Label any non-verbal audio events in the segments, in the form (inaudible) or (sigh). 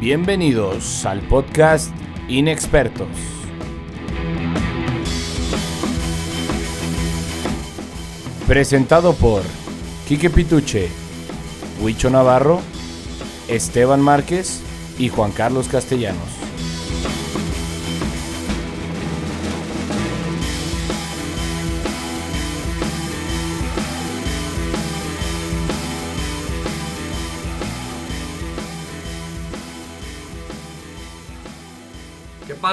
Bienvenidos al podcast Inexpertos. Presentado por Quique Pituche, Huicho Navarro, Esteban Márquez y Juan Carlos Castellanos.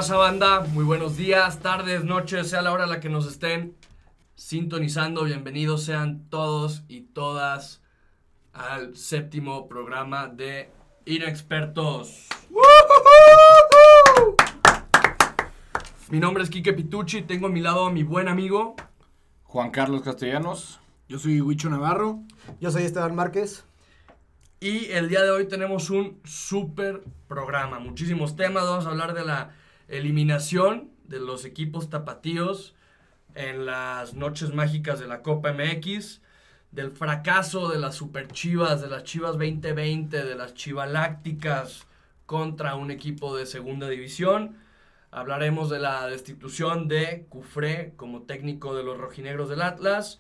Pasa, banda? Muy buenos días, tardes, noches, sea la hora a la que nos estén sintonizando. Bienvenidos sean todos y todas al séptimo programa de Inexpertos. Mi nombre es Quique Pitucci, tengo a mi lado a mi buen amigo. Juan Carlos Castellanos. Yo soy Huicho Navarro. Yo soy Esteban Márquez. Y el día de hoy tenemos un súper programa, muchísimos temas. Vamos a hablar de la eliminación de los equipos tapatíos en las noches mágicas de la Copa MX, del fracaso de las Super Chivas, de las Chivas 2020, de las Chivalácticas contra un equipo de segunda división. Hablaremos de la destitución de Cufré como técnico de los rojinegros del Atlas,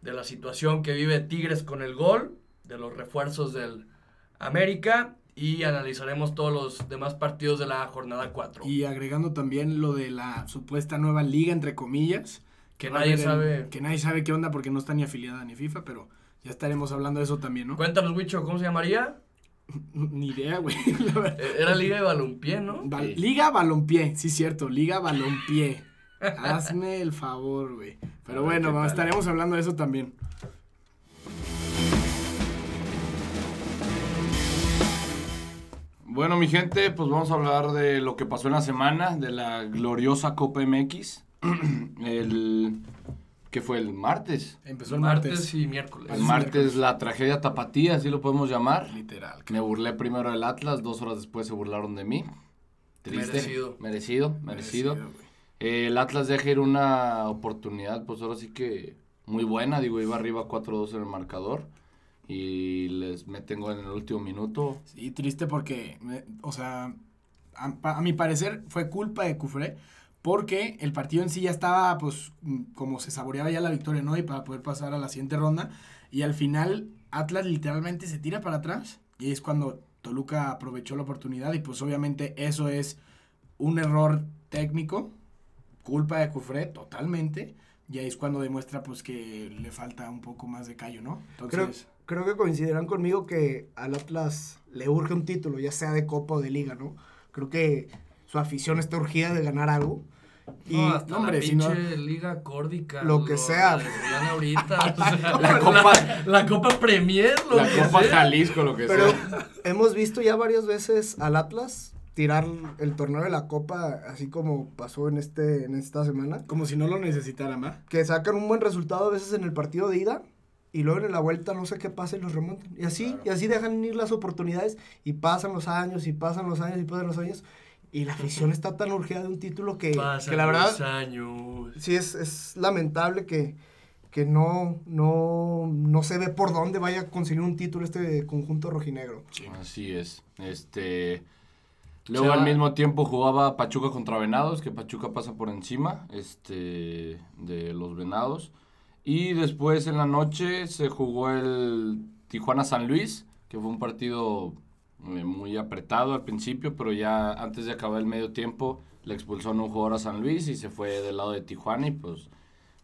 de la situación que vive Tigres con el gol, de los refuerzos del América y analizaremos todos los demás partidos de la jornada 4. Y agregando también lo de la supuesta nueva liga, entre comillas. Que nadie sabe. Que nadie sabe qué onda porque no está ni afiliada ni FIFA, pero ya estaremos hablando de eso también, ¿no? Cuéntanos, Wicho, ¿cómo se llamaría? (laughs) Ni idea, güey. (laughs) Eh, Era Liga de Balompié, ¿no? Liga Balompié, sí, cierto, Liga Balompié. Hazme el favor, güey. Pero ver bueno, estaremos hablando de eso también. Bueno, mi gente, pues vamos a hablar de lo que pasó en la semana, de la gloriosa Copa MX. (clears throat) el que fue el martes. Empezó el martes, martes. y miércoles. El martes la tragedia tapatía, así lo podemos llamar. Literal. Me burlé primero del Atlas, dos horas después se burlaron de mí. Triste. Merecido. Merecido, merecido. Eh, el Atlas deja ir una oportunidad, pues ahora sí que muy buena. Digo, iba arriba 4-2 en el marcador. Y les meten gol en el último minuto. Sí, triste porque, me- o sea, a, mi parecer fue culpa de Cufré porque el partido en sí ya estaba, pues, mm, como se saboreaba ya la victoria, ¿no? Y para poder pasar a la siguiente ronda. Y al final, Atlas literalmente se tira para atrás y es cuando Toluca aprovechó la oportunidad y pues obviamente eso es un error técnico, culpa de Cufré totalmente. Y ahí es cuando demuestra, pues, que le falta un poco más de callo, ¿no? Entonces... creo que coincidirán conmigo que al Atlas le urge un título, ya sea de Copa o de Liga, ¿no? Creo que su afición está urgida de ganar algo. Y no, hasta no, hombre, la si no- pinche Liga Córdica. Lo que sea. la ahorita. (laughs) o sea, La Copa, la Copa Premier, lo la que Copa sea. Jalisco, lo que pero sea. hemos visto ya varias veces al Atlas tirar el torneo de la Copa, así como pasó en, este, en esta semana, Como si no lo necesitaran, ¿va? que sacan un buen resultado a veces en el partido de ida y luego en la vuelta no sé qué pasa y los remontan. Y así, y así dejan ir las oportunidades y pasan los años y pasan los años y pasan los años. Y la afición está tan urgida de un título que, Pasan que la verdad los años. sí es, es lamentable que, que no, no, no se ve por dónde vaya a conseguir un título este conjunto rojinegro. Así es. Este. Luego al mismo tiempo jugaba Pachuca contra Venados, que Pachuca pasa por encima este, de los Venados. Y después en la noche se jugó el Tijuana San Luis, que fue un partido eh, muy apretado al principio, pero ya antes de acabar el medio tiempo le expulsó a un jugador a San Luis y se fue del lado de Tijuana y pues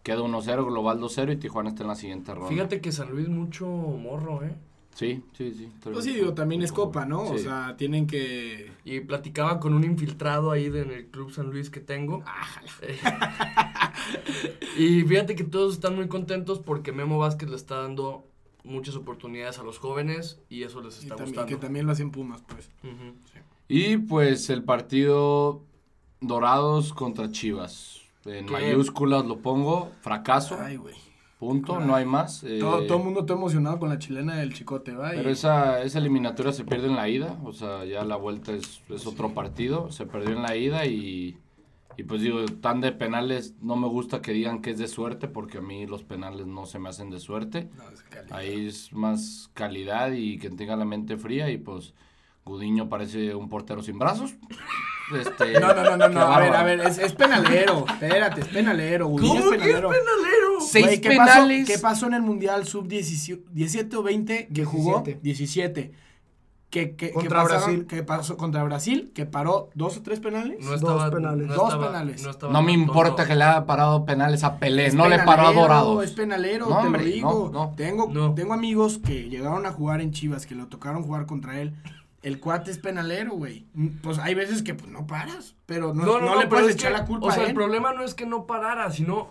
queda 1-0, global 2-0 y Tijuana está en la siguiente ronda. Fíjate que San Luis mucho morro, ¿eh? Sí, sí, sí. Pues sí, digo, también es copa, ¿no? O sea, tienen que... Y platicaba con un infiltrado ahí de- en el Club San Luis que tengo. Eh, (laughs) y fíjate que todos están muy contentos porque Memo Vázquez le está dando muchas oportunidades a los jóvenes y eso les y está también, gustando. que también lo hacen Pumas, pues. Y pues el partido Dorados contra Chivas. En ¿Qué? mayúsculas lo pongo, fracaso, Ay, güey. Punto, no hay más. eh, Todo, todo el mundo está emocionado con la chilena del Chicote, ¿va? Pero esa, esa eliminatoria se pierde en la ida, o sea, ya la vuelta es, es otro partido, se perdió en la ida y, y pues digo, tan de penales, no me gusta que digan que es de suerte, porque a mí los penales no se me hacen de suerte. No, es. Ahí es más calidad y que tenga la mente fría y pues Gudiño parece un portero sin brazos. Este, (laughs) No, no, no, no, no. A ver, a ver, es, es penalero. Espérate, es penalero. Gudiño ¿Cómo es que es penalero. penalero? Seis Güey, ¿qué penales. Pasó, ¿Qué pasó en el Mundial Sub-17 o 20 que jugó? 17. 17. Que, que, Contra que pasaron- Brasil. Que pasó contra Brasil, que paró dos o tres penales. No Dos estaba, penales. no Dos estaba- penales. No, estaba No me importa que le haya parado penales a Pelé, Es no le paró a penalero, Dorados. Es penalero, No, te hombre, lo digo. no, no. Tengo, No. tengo amigos que llegaron a jugar en Chivas, que lo tocaron jugar contra él. El cuate es penalero, güey. Mm, Pues hay veces que pues no paras, pero no, No, no, no no, le puedes es echar que, la culpa O sea, a el problema no es que no parara, sino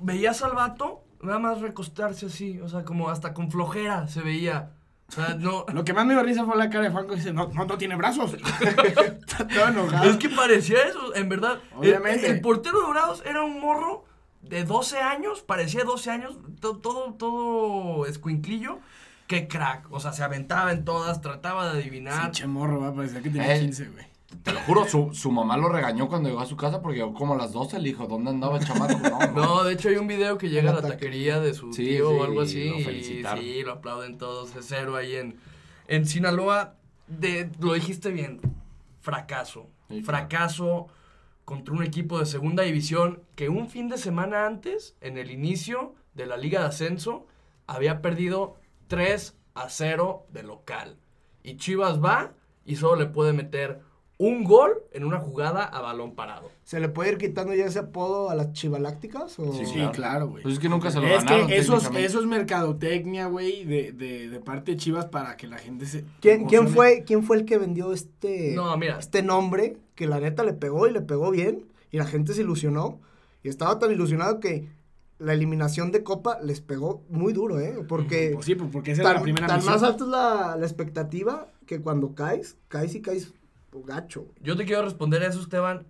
veías al vato nada más recostarse así, o sea, como hasta con flojera se veía. O sea, no. (laughs) Lo que más me dio risa fue la cara de Franco. Dice, no, no, no tiene brazos. (laughs) Está todo enojado. Es que parecía eso, en verdad. Obviamente. El, portero de Dorados era un morro de 12 años, parecía 12 años, to- todo, todo escuinclillo. Qué crack. O sea, se aventaba en todas, trataba de adivinar. Pinche morro, va, parecía que tenía Eh. 15, güey. Te lo juro, su, su mamá lo regañó cuando llegó a su casa porque llegó como a las 12. Le dijo, ¿dónde andaba el chamaco? (laughs) No, de hecho hay un video que llega a la taquería de su Sí, tío sí, o algo y así. lo y sí, lo aplauden todos. Es cero ahí en, en Sinaloa. De, lo dijiste bien. Fracaso. Sí, claro. Fracaso contra un equipo de segunda división que un fin de semana antes, en el inicio de la Liga de Ascenso, había perdido 3 a 0 de local. Y Chivas va y solo le puede meter un gol en una jugada a balón parado. ¿Se le puede ir quitando ya ese apodo a las chivalácticas? O... Sí, Sí, claro. claro, güey. Pues es que nunca se lo es ganaron. que eso es, eso es mercadotecnia, güey, de, de, de parte de Chivas para que la gente se... ¿Quién, quién fue, ¿Quién fue el que vendió este, No, mira. este nombre? Que la neta le pegó y le pegó bien. Y la gente se ilusionó. Y estaba tan ilusionado que la eliminación de Copa les pegó muy duro, ¿eh? Porque Pues sí, pues porque esa es la tan, primera tan misión. más alta es la, la expectativa que cuando caes, caes y caes gacho. Yo te quiero responder a eso, Esteban.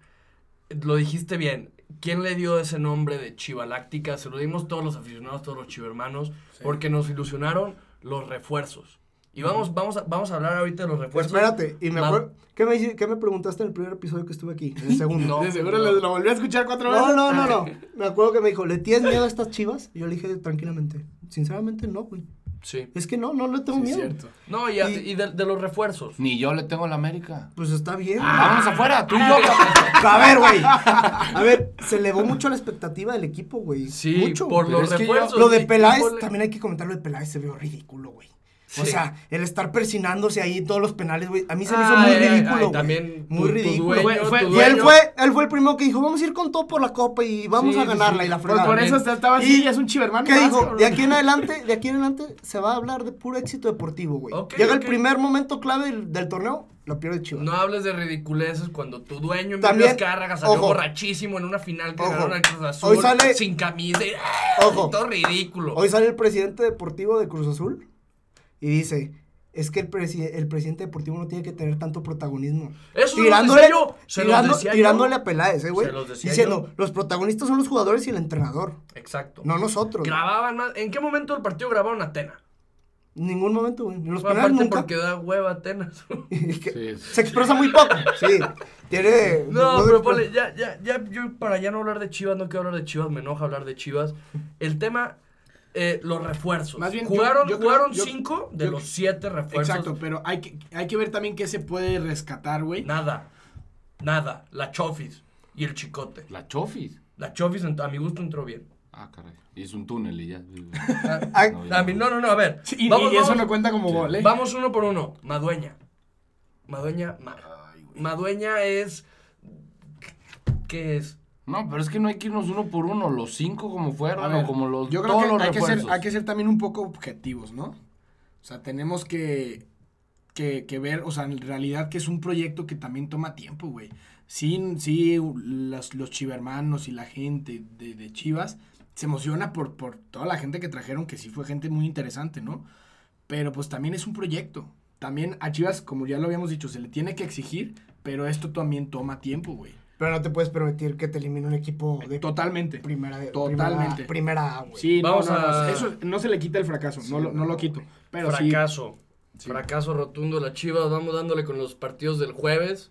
Lo dijiste bien. ¿Quién le dio ese nombre de Chivaláctica? Se lo dimos todos los aficionados, todos los chivermanos, porque nos ilusionaron los refuerzos. Y vamos, vamos, a, vamos a hablar ahorita de los refuerzos. Espérate, y me acuerdo... ¿Qué me, qué me preguntaste en el primer episodio que estuve aquí? En el segundo. No. De seguro lo, lo volví a escuchar cuatro veces. No, no, no, no. (laughs) Me acuerdo que me dijo, ¿le tienes miedo a estas chivas? Y yo le dije tranquilamente, sinceramente no, güey. Sí. Es que no, no le tengo Sí, miedo. cierto. No, y, a- Y- y de, de los refuerzos. Ni yo le tengo a la América. Pues está bien. Vámonos afuera, tú y yo. A ver, güey. A ver, se elevó mucho la expectativa del equipo, güey. Sí, mucho. por los yo- refuerzos. Lo de Peláez, también hay que comentar lo de Peláez, se vio ridículo, güey. O sea, el estar persinándose ahí todos los penales, güey. A mí se me hizo muy ay, ridículo, güey. también Muy tu- tu ridículo. dueño, Fue- tu fue- Y él fue, él fue el primero que dijo, vamos a ir con todo por la copa y vamos Sí, a ganarla sí. y la Pues fregada. por eso estaba así, Y- ya es un chivermano. ¿Qué dijo? De aquí en adelante, de aquí en adelante se va a hablar de puro éxito deportivo, güey. Ok, Llega el primer momento clave del, del torneo, lo pierde Chivas. No hables de ridiculeces cuando tu dueño También, Emilio Azcárraga salió ojo. borrachísimo en una final que Ojo. ganaron al Cruz Azul Hoy sale- sin camisa y, Ojo. y todo ridículo. Hoy sale el presidente deportivo de Cruz Azul y dice, es que el, presi- el presidente deportivo no tiene que tener tanto protagonismo. Eso se los tirándole, decía yo, se los tirando- decía yo. tirándole a Peláez, eh, güey. Se los decía Diciendo, yo. los protagonistas son los jugadores y el entrenador, Exacto. no nosotros. Grababan más. ¿En qué momento del partido grabaron Atena? En ningún momento, güey. En los penales aparte nunca. porque da hueva Atenas. (laughs) Sí. Se expresa muy poco, sí. Tiene... No, no pero ponle, ya, ya, ya, yo para ya no hablar de Chivas, no quiero hablar de Chivas, me enoja hablar de Chivas. El tema, eh, los refuerzos. Más bien, yo- jugaron yo jugaron yo- cinco de yo- los siete refuerzos. Exacto, pero hay que, hay que ver también qué se puede rescatar, güey. Nada, nada. La Chofis y el Chicote. La Chofis. La Chofis, a mi gusto, entró bien. Ah, caray. Y es un túnel y ya. (laughs) Ay, No, ya A mí, no, no, no, a ver. Sí, y, vamos, y eso vamos- no cuenta como Sí. gol, ¿eh? Vamos uno por uno. Madueña. Madueña, mal. Madueña es. ¿Qué es? No, pero es que no hay que irnos uno por uno. Los cinco como fueron ver, o como los yo creo todos que los hay, que ser, hay que ser también un poco objetivos, ¿no? O sea, tenemos que, que, que ver, o sea, en realidad que es un proyecto que también toma tiempo, güey. Sí, sí, los, los chivermanos y la gente de, de Chivas se emociona por, por toda la gente que trajeron, que sí fue gente muy interesante, ¿no? Pero pues también es un proyecto. También a Chivas, como ya lo habíamos dicho, se le tiene que exigir, pero esto también toma tiempo, güey. Pero no te puedes permitir que te elimine un equipo de Totalmente. primera de Totalmente. Primera, güey. Sí, no, Vamos no, no, a- eso no se le quita el fracaso, no, lo, no lo quito. Pero Fracaso. Sí. Fracaso rotundo la Chivas. Vamos dándole con los partidos del jueves.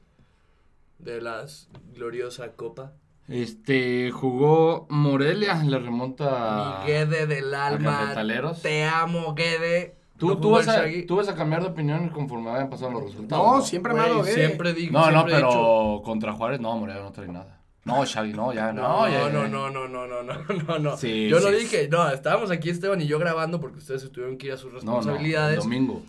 De las gloriosa Copa. Este, jugó Morelia, le remonta Mi Guede del alma. Te amo, Guede. Tú, No tú, vas el a, tú vas a cambiar de opinión conforme vayan pasando los resultados. No, siempre me Güey, B. siempre digo. No, no, siempre he pero dicho- contra Juárez, no, Morelia no trae nada. No, Shaggy, no, ya, no, No, ya, no, no, no, no, no, no, no, no. Sí, Yo no sí. dije, no, estábamos aquí Esteban y yo grabando porque ustedes se tuvieron que ir a sus No, no, el responsabilidades. domingo.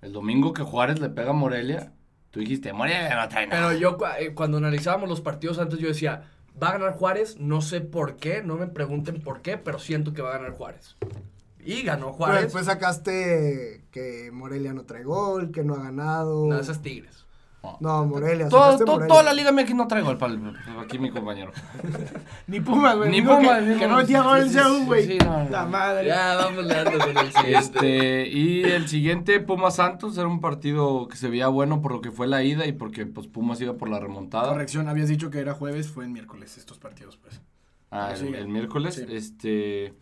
El domingo que Juárez le pega a Morelia, tú dijiste, Morelia no trae nada. Pero yo cu- eh, cuando analizábamos los partidos antes yo decía, va a ganar Juárez, no sé por qué, no me pregunten por qué, pero siento que va a ganar Juárez. Y ganó Pero Juárez. después sacaste que Morelia no trae gol, que no ha ganado. No, esas Tigres. No, Morelia. Todo- todo- Morelia. toda la Liga MX no trae gol para aquí mi compañero. (laughs) Ni Puma, güey. Ni Puma, Que, no metía gol el sí, güey. sí, no, no. La madre. Ya, vamos dando con el siguiente. Este, y el siguiente, Pumas Santos, era un partido que se veía bueno por lo que fue la ida y porque pues Pumas iba por la remontada. Corrección, habías dicho que era jueves, fue en miércoles estos partidos, pues. Ah, el, miércoles. Sí. Este,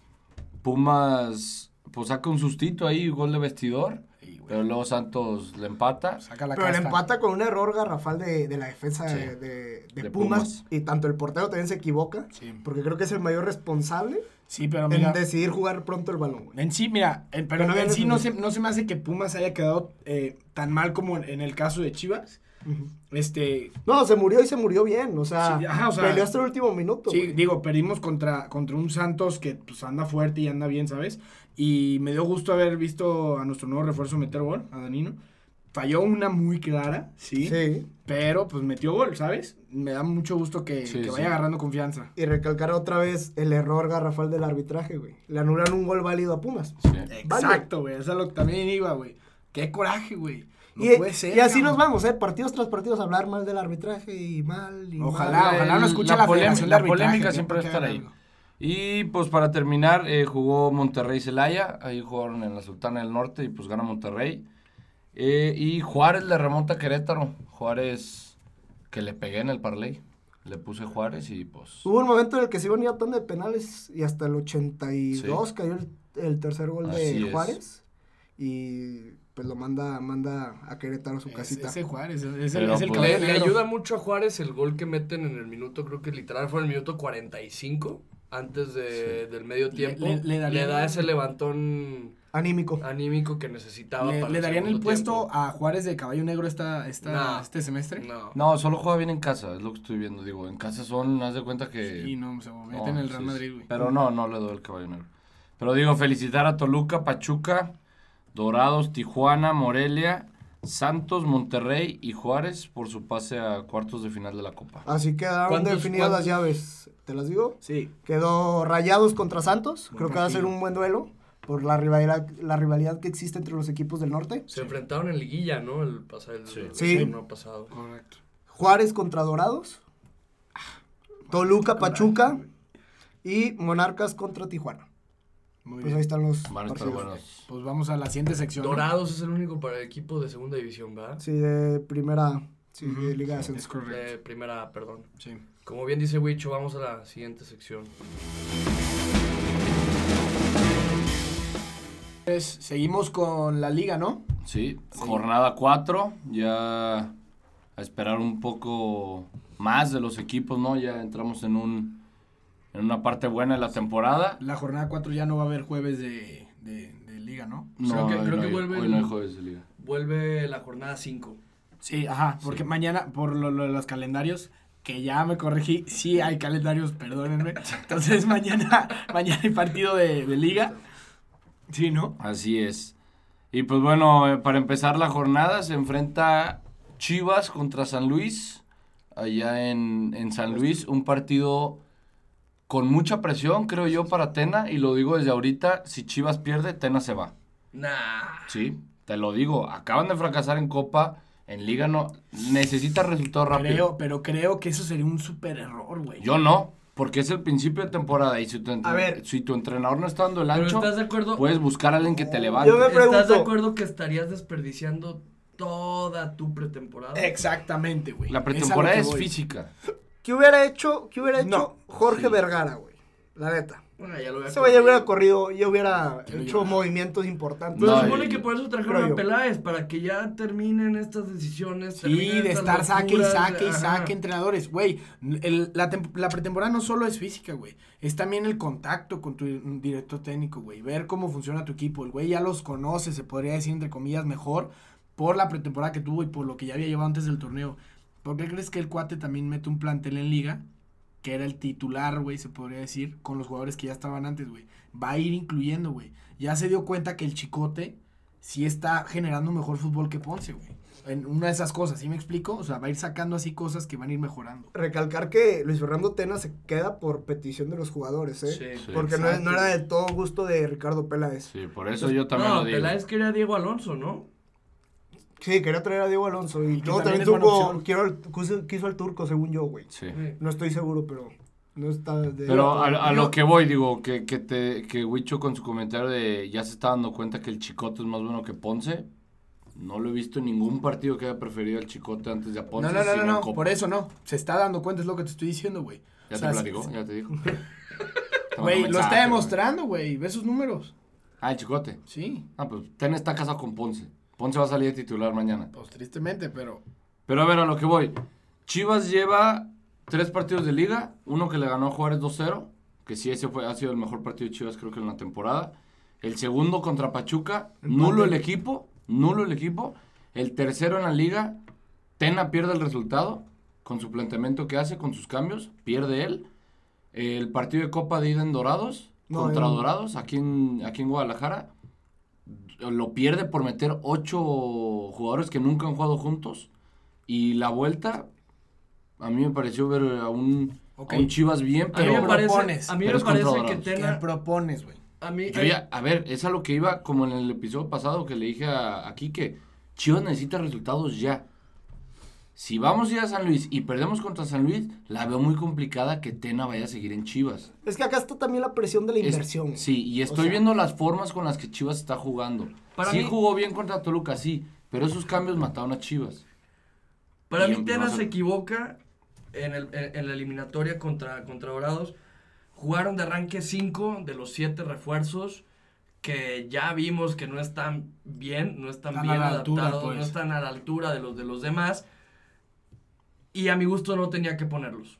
Pumas, pues saca un sustito ahí, gol de vestidor. Sí. Pero luego Santos le empata. Saca la Pero le empata con un error garrafal de, de la defensa Sí. de, de- de De Pumas, Pumas. Y tanto el portero también se equivoca. Sí. Porque creo que es el mayor responsable Sí, pero mira. en decidir jugar pronto el balón, güey. En sí, mira, en, pero no en sí no se, no se me hace que Pumas haya quedado eh, tan mal como en, en el caso de Chivas. Este, No, se murió y se murió bien. O sea, Sí, ajá, o sea, peleó hasta el último minuto. sí, digo, perdimos contra, contra un Santos que pues anda fuerte y anda bien, ¿sabes? Y me dio gusto haber visto a nuestro nuevo refuerzo meter gol, a Danino. Falló una muy clara, sí, Sí. pero pues metió gol, ¿sabes? Me da mucho gusto que, Sí, que sí. vaya agarrando confianza. Y recalcar otra vez el error garrafal del arbitraje, güey. Le anulan un gol válido a Pumas. Sí. Exacto, güey, eso es lo que también iba, güey. Qué coraje, güey. No y, puede ser. y así cabrón. nos vamos, ¿eh? Partidos tras partidos a hablar mal del arbitraje y mal y Ojalá, mal. ojalá lo El- escuche la la, de la Arbitraje, polémica siempre va a estar ahí. algo. Y pues para terminar, eh, jugó Monterrey Celaya, ahí jugaron en la Sultana del Norte y pues gana Monterrey. Eh, y Juárez le remonta a Querétaro. Juárez que le pegué en el parlay. Le puse Juárez y pues... Hubo un momento en el que se iban a tanda de penales y hasta el 82 cayó el, el tercer gol Así de es. Juárez. Y pues lo manda, manda a Querétaro a su Es- casita. Ese Juárez, es, el, es el pues, Le, ayuda mucho a Juárez el gol que meten en el minuto, creo que literal fue en el minuto 45, antes de, del medio tiempo. le- Le, le darían- da ese levantón Anímico. anímico que necesitaba. ¿Le, para le darían el puesto tiempo. a Juárez de caballo negro esta, esta, No. este semestre? No. No, solo juega bien en casa, es lo que estoy viendo. Digo, en casa son, haz de cuenta que... Y no, se mete No, en el Real sí, Madrid, sí. güey. Pero no, no le doy el caballo negro. Pero digo, felicitar a Toluca, Pachuca, Dorados, Tijuana, Morelia, Santos, Monterrey y Juárez por su pase a cuartos de final de la Copa. Así quedaron ¿Cuántos- definidas las llaves. ¿Te las digo? Sí. Quedó Rayados contra Santos. Buen Creo que va a ser un buen duelo por la rivalidad, la rivalidad que existe entre los equipos del norte. Se enfrentaron en liguilla, ¿no? El, pasado, el, Sí. el Sí. pasado. Correcto. Juárez contra Dorados. Toluca, Pachuca. Y Monarcas contra Tijuana. Muy Pues bien. ahí están los Van a estar partidos. buenos. Pues vamos a la siguiente sección. Dorados es el único para el equipo de segunda división, ¿verdad? Sí, de primera. Sí, de Liga de Ascenso. correcto. De primera, perdón. Sí. Como bien dice Wicho, vamos a la siguiente sección. Pues, seguimos con la liga, ¿no? Sí, jornada 4, ya a esperar un poco más de los equipos, ¿no? Ya entramos en un en una parte buena de la temporada. La jornada 4 ya no va a haber jueves de, de, de liga, ¿no? No, Creo que- creo no que vuelve hoy no hay jueves de liga. Vuelve la jornada 5. Sí, ajá, porque Sí. mañana, por lo, lo de los calendarios, que ya me corregí, sí hay calendarios, perdónenme. (laughs) Entonces mañana, (laughs) mañana hay partido de, de liga. Sí, ¿no? Así es. Y pues bueno, eh, para empezar la jornada se enfrenta Chivas contra San Luis, allá en, en San Luis, un partido con mucha presión, creo yo, para Tena, y lo digo desde ahorita, si Chivas pierde, Tena se va. Nah. Sí, te lo digo, acaban de fracasar en Copa, en Liga no, necesita resultados rápidos. Creo, pero creo que eso sería un súper error, güey. Yo no, porque es el principio de temporada y si tu, entre- A ver. si tu entrenador no está dando el ancho, ¿estás de acuerdo? puedes buscar a alguien que te levante. Yo me ¿Estás de acuerdo que estarías desperdiciando toda tu pretemporada? Exactamente, güey. La pretemporada es física. ¿Qué hubiera hecho, qué hubiera hecho No. Jorge Sí. Vergara, güey? La neta. Bueno, ya lo había Ese güey ya corrido. hubiera corrido, ya hubiera Ya hecho movimientos importantes. Pero No, se supone que por eso trajeron a. Peláez, para que ya terminen estas decisiones. Sí, de estar saque y saque y saque entrenadores. Güey, el- la, la pretemporada no solo es física, güey. Es también el contacto con tu director técnico, güey. Ver cómo funciona tu equipo. El güey ya los conoce, se podría decir, entre comillas, mejor por la pretemporada que tuvo y por lo que ya había llevado antes del torneo. ¿Por qué crees que el cuate también mete un plantel en liga? Que era el titular, güey, se podría decir, con los jugadores que ya estaban antes, güey. Va a ir incluyendo, güey. Ya se dio cuenta que el chicote sí está generando mejor fútbol que Ponce, güey. En una de esas cosas, ¿sí me explico? O sea, va a ir sacando así cosas que van a ir mejorando. Recalcar que Luis Fernando Tena se queda por petición de los jugadores, ¿eh? Sí. Sí. Porque no, no era del todo gusto de Ricardo Peláez. Sí, por eso yo también no, lo digo. Peláez quería a Diego Alonso, ¿no? Sí, quería traer a Diego Alonso. Y, Y luego también también tuvo, quiso, quiso al turco, según yo, güey. Sí. No estoy seguro, pero no está de... Pero a, a lo que voy, digo, que, que, te, que Huicho con su comentario de ya se está dando cuenta que el Chicote es más bueno que Ponce. No lo he visto en ningún partido que haya preferido al Chicote antes de a Ponce. no, no, no, no, no, por eso no. Se está dando cuenta, es lo que te estoy diciendo, güey. Ya O te platicó, ya te dijo. (laughs) Güey, lo está demostrando, güey. Ve sus números. Ah, el Chicote. Sí, Ah, pues Ten está casado con Ponce. Ponce va a salir de titular mañana. pues tristemente, pero... Pero a ver, a lo que voy. Chivas lleva tres partidos de liga. Uno que le ganó a Juárez 2-0. Que sí, ese fue, ha sido el mejor partido de Chivas creo que en la temporada. El segundo contra Pachuca. Nulo el equipo. Nulo el equipo. El tercero en la liga. Tena pierde el resultado. Con su planteamiento que hace, con sus cambios. Pierde él. El partido de Copa de ida en Dorados. No, contra Dorados. Aquí en, aquí en Guadalajara. Lo pierde por meter ocho jugadores que nunca han jugado juntos. Y la vuelta, a mí me pareció ver a un, a un Chivas bien, A mí pero... me parece, propones, a mí pero me parece que Dorados. ¿Qué Tena... propones, güey? A mí, Yo ya- a ver, es a lo que iba como en el episodio pasado que le dije a, aquí que Chivas necesita resultados ya. Si vamos a ir a San Luis y perdemos contra San Luis, la veo muy complicada que Tena vaya a seguir en Chivas. Es que acá está también la presión de la Es- inversión. sí, y estoy sea- viendo las formas con las que Chivas está jugando. Para sí mí- jugó bien contra Toluca, sí, pero esos cambios mataron a Chivas. Para Y mí en- Tena se equivoca en, el- en- en la eliminatoria contra, contra Dorados. Jugaron de arranque 5 de los 7 refuerzos que ya vimos que no están bien, no están bien altura, adaptados, pues. no están a la altura de los de los demás. Y a mi gusto no tenía que ponerlos.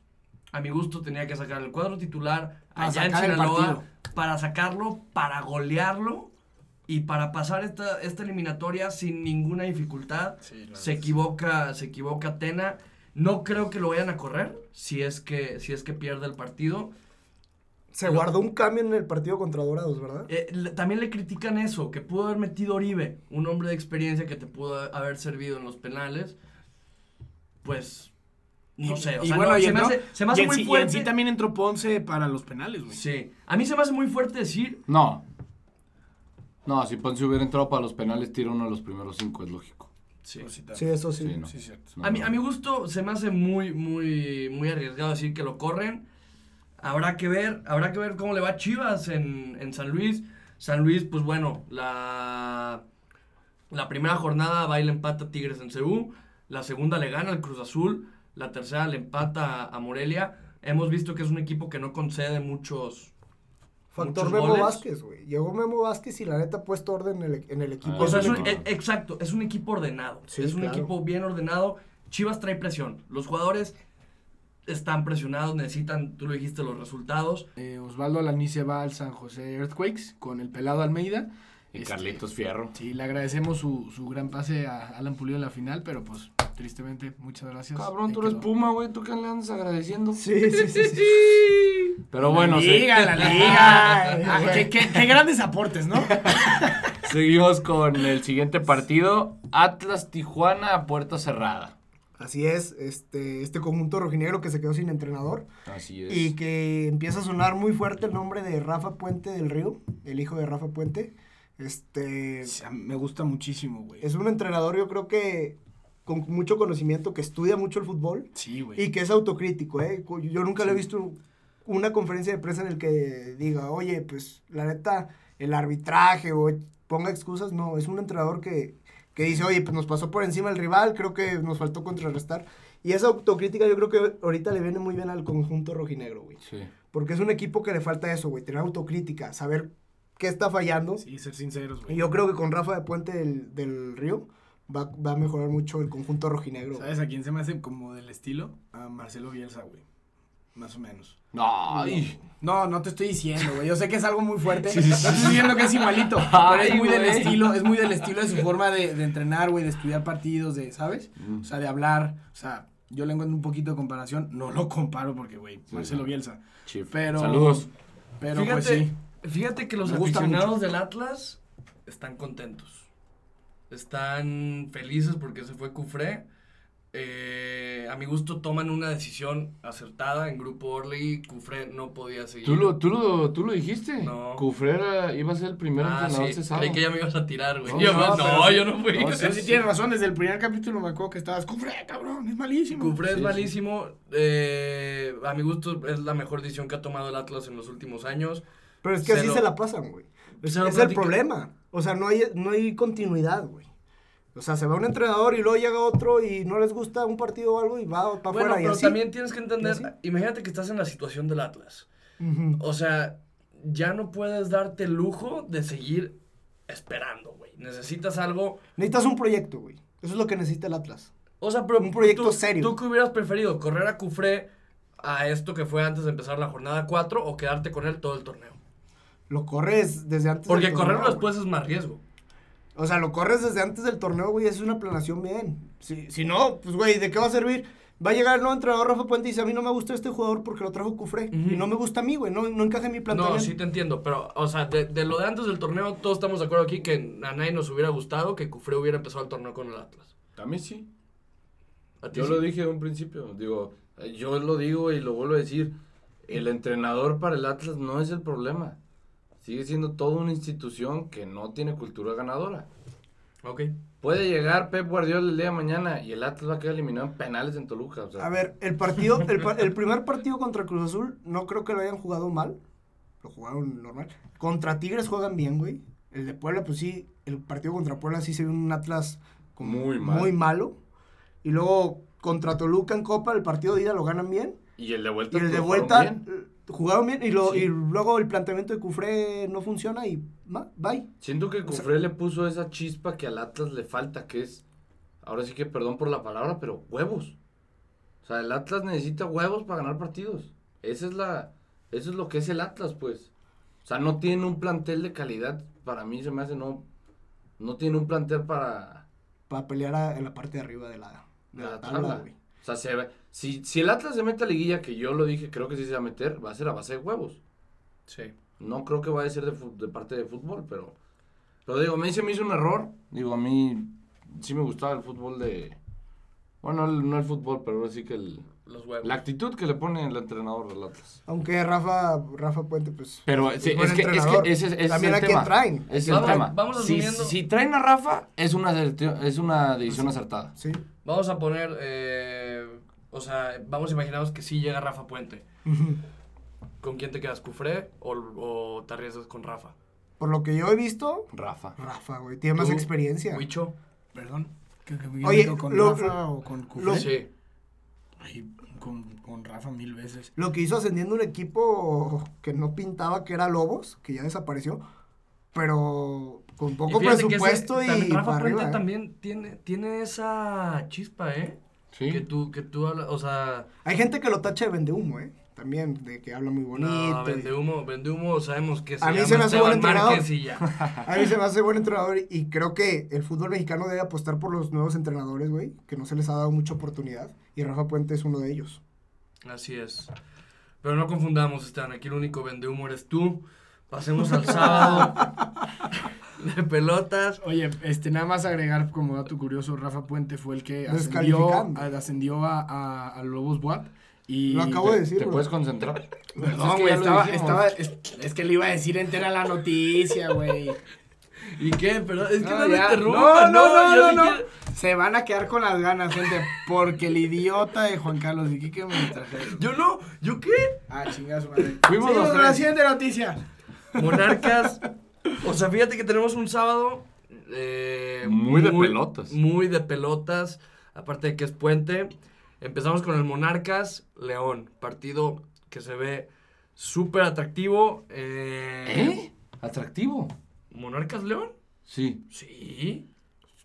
A mi gusto tenía que sacar el cuadro titular Para allá en Sinaloa para sacarlo, para golearlo y para pasar esta, esta eliminatoria sin ninguna dificultad. Se equivoca, se equivoca Tena. No creo que lo vayan a correr si es que, si es que pierde el partido. Se guardó un cambio en el partido contra Dorados, ¿verdad? Eh, le- también le critican eso, que pudo haber metido Oribe, un hombre de experiencia que te pudo haber servido en los penales. Pues, no sé, o y sea, bueno, no, y se, me hace, se me y hace muy sí- y fuerte. en sí también entró Ponce para los penales, güey. Sí, a mí se me hace muy fuerte decir, No. No, si Ponce hubiera entrado para los penales, tira uno de los primeros cinco, es lógico. sí. Pues sí, Sí, eso sí. Sí, no. Sí, cierto. No, A mi, a mi gusto se me hace muy, muy, muy arriesgado decir que lo corren. Habrá que ver, habrá que ver cómo le va a Chivas en, en San Luis. San Luis, pues bueno, la, la primera jornada va y le empata a Tigres en CU. La segunda le gana al Cruz Azul. La tercera le empata a Morelia. Hemos visto que es un equipo que no concede muchos. Factor muchos Memo goles. Vázquez, güey. Llegó Memo Vázquez y la neta ha puesto orden en el, en el equipo. Ah, O sea, sí, es un- no. e- exacto, es un equipo ordenado. Sí, es un claro. equipo bien ordenado. Chivas trae presión. Los jugadores están presionados, necesitan, tú lo dijiste, los resultados. Eh, Osvaldo Alanice va al San José Earthquakes con el pelado Almeida. Y Este, Carlitos Fierro. Sí, le agradecemos su, su gran pase a Alan Pulido en la final, pero pues tristemente, muchas gracias. Cabrón, tú eres. Puma, güey. ¿Tú qué le andas agradeciendo? Sí, sí, sí. sí. Pero bueno, la sí. liga, la liga. Ah, qué, qué- qué grandes aportes, ¿no? (laughs) Seguimos con el siguiente partido. Atlas Tijuana a puerta cerrada. Así es, este, este conjunto rojinegro que se quedó sin entrenador Así es. y que empieza a sonar muy fuerte el nombre de Rafa Puente del Río, el hijo de Rafa Puente. Este Me gusta muchísimo, güey. es un entrenador, yo creo que con mucho conocimiento, que estudia mucho el fútbol Sí, güey. y que es autocrítico, ¿eh? Yo nunca le he visto una conferencia de prensa en el que diga, oye, pues la neta, el arbitraje o ponga excusas. No, es un entrenador que, que dice, oye, pues nos pasó por encima el rival, creo que nos faltó contrarrestar. Y esa autocrítica yo creo que ahorita le viene muy bien al conjunto rojinegro, güey. Sí. Porque es un equipo que le falta eso, güey, tener autocrítica, saber qué está fallando. Sí, ser sinceros, Y güey. yo creo que con Rafa de Puente del, del Río va, va a mejorar mucho el conjunto rojinegro. ¿Sabes a quién se me hace como del estilo? A Marcelo Bielsa, güey. Más o menos. Ay. No, no te estoy diciendo, güey. Yo sé que es algo muy fuerte. Sí, sí, no te estoy diciendo que es igualito. pero es muy del estilo, es muy del estilo de su forma de, de entrenar, güey, de estudiar partidos, de, ¿sabes? Mm. O sea, de hablar. O sea, yo le encuentro un poquito de comparación. No lo comparo porque, güey, Marcelo. Bielsa. Chief. Pero. Saludos. Pero fíjate, pues sí. fíjate que los aficionados mucho. del Atlas están contentos. Están felices porque se fue Cufré. Eh, a mi gusto toman una decisión acertada en Grupo Orly. Cufré no podía seguir. ¿Tú lo, tú, lo, ¿Tú lo dijiste? No. Cufrera iba a ser el primer Ah, entrenador sí. cesado. Creí que ya me ibas a tirar, güey. No, yo, no, no, pero sí. yo no fui. No, Pero sí tienes razón, desde el primer capítulo me acuerdo que estabas. Cufre, cabrón, es malísimo. Cufré Sí, es sí. malísimo. eh, a mi gusto es la mejor decisión que ha tomado el Atlas en los últimos años. Pero es que así se la pasan, güey. Es, Cero es el problema. O sea, no hay, no hay continuidad, güey. O sea, se va un entrenador y luego llega otro y no les gusta un partido o algo y va para Bueno, afuera y pero así. también tienes que entender, imagínate que estás en la situación del Atlas. O sea, ya no puedes darte el lujo de seguir esperando, güey. Necesitas algo. Necesitas un proyecto, güey. Eso es lo que necesita el Atlas. O sea, pero Un proyecto tú, serio. ¿Tú qué hubieras preferido? ¿Correr a Cufré a esto que fue antes de empezar la jornada 4 o quedarte con él todo el torneo? Lo corres desde antes Porque del correrlo torneo, después es más riesgo. O sea, lo corres desde antes del torneo, güey. Es una planación bien. Si, si no, pues, güey, ¿de qué va a servir? Va a llegar el nuevo entrenador Rafa Puente y dice, a mí no me gusta este jugador porque lo trajo Cufré. Y no me gusta a mí, güey. No, no encaja en mi No, planteamiento. sí te entiendo, pero, o sea, de, de lo de antes del torneo, todos estamos de acuerdo aquí que a nadie nos hubiera gustado que Cufré hubiera empezado el torneo con el Atlas. A mí sí. ¿A ti Yo sí? lo dije en un principio. Digo, yo lo digo y lo vuelvo a decir. El entrenador para el Atlas no es el problema. Sigue siendo toda una institución que no tiene cultura ganadora. Ok. Puede llegar Pep Guardiola el día de mañana y el Atlas va a quedar eliminado en penales en Toluca. o sea, A ver, el partido, el, primer partido contra Cruz Azul, no creo que lo hayan jugado mal. Lo jugaron normal. Contra Tigres juegan bien, güey. El de Puebla, pues sí, el partido contra Puebla sí se ve un Atlas como Muy mal. muy malo. Y luego contra Toluca en Copa, el partido de ida lo ganan bien. Y el de vuelta. Y el de vuelta bien. Jugaron bien. Y, lo, Sí. y luego el planteamiento de Cufré no funciona y ma, bye. Siento que sea- Cufré le puso esa chispa que al Atlas le falta, que es, ahora sí que perdón por la palabra, pero huevos. O sea, el Atlas necesita huevos para ganar partidos. Esa es la, eso es lo que es el Atlas, pues. O sea, no tiene un plantel de calidad. Para mí se me hace no, no tiene un plantel para Para pelear a- en la parte de arriba de la, de de la la tabla, tabla. O sea, se si, si el Atlas se mete a liguilla, que yo lo dije, creo que sí se va a meter, va a ser a base de huevos. Sí. No creo que vaya a ser de, de parte de fútbol, pero... Pero digo, a mí se me hizo un error. Digo, a mí sí me gustaba el fútbol de... Bueno, el- no el fútbol, pero ahora sí que el, Los huevos. la actitud que le pone el entrenador del Atlas. Aunque Rafa, Rafa Puente, pues. Pero es sí, es, que, es que ese, ese También es a el quien tema. traen. Es el Vamos- tema. vamos si, asumiendo- si traen a Rafa, es una, es una decisión acertada. Sí. Vamos a poner, eh, o sea, vamos a imaginarnos que sí llega Rafa Puente. ¿Con quién te quedas, Cufré o, o te arriesgas con Rafa? Por lo que yo he visto, Rafa. Rafa, güey, tiene más ¿Tú, experiencia. Huicho. Perdón. ¿Que, que me Oye, con lo- Rafa o con Cufré? lo- Sí. Ay, con, con Rafa mil veces. Lo que hizo ascendiendo un equipo que no pintaba que era Lobos, que ya desapareció, pero con poco Y fíjate que ese- presupuesto y también Rafa para Puente arriba. ¿eh? también tiene, tiene esa chispa, ¿eh? Sí. Que tú, que tú hablas, o sea... Hay gente que lo tacha de vende humo, ¿eh? También, de que habla muy bonito. No, vende humo, vende humo, sabemos que se A mí se me hace buen entrenador. (laughs) A mí se me hace buen entrenador y creo que el fútbol mexicano debe apostar por los nuevos entrenadores, güey, que no se les ha dado mucha oportunidad. Y Rafa Puente es uno de ellos. Así es. Pero no confundamos, Stan, aquí el único vende humo eres tú. Pasemos al sábado (laughs) de pelotas. Oye, este, nada más agregar como dato curioso, Rafa Puente fue el que ascendió, ascendió a, a, a Lobos WAP. Y Lo acabo de decir, ¿Te bro. puedes concentrar? Perdón, Es que güey, ya lo estaba, estaba, es, es que le iba a decir entera la noticia, güey. ¿Y qué? Pero es que no, No, me no, no, Yo no, sí no. quiero- Se van a quedar con las ganas, gente, porque el idiota de Juan Carlos y Quique me trajeron. Yo no, ¿yo qué? Ah, chingas, madre. Fuimos Seguimos los tres. la siguiente noticia. Monarcas. O sea, fíjate que tenemos un sábado. eh, Muy de pelotas. Muy de pelotas. Aparte de que es puente. Empezamos con el Monarcas León. Partido que se ve súper atractivo. Eh, ¿Eh? ¿Atractivo? ¿Monarcas León? Sí. Sí.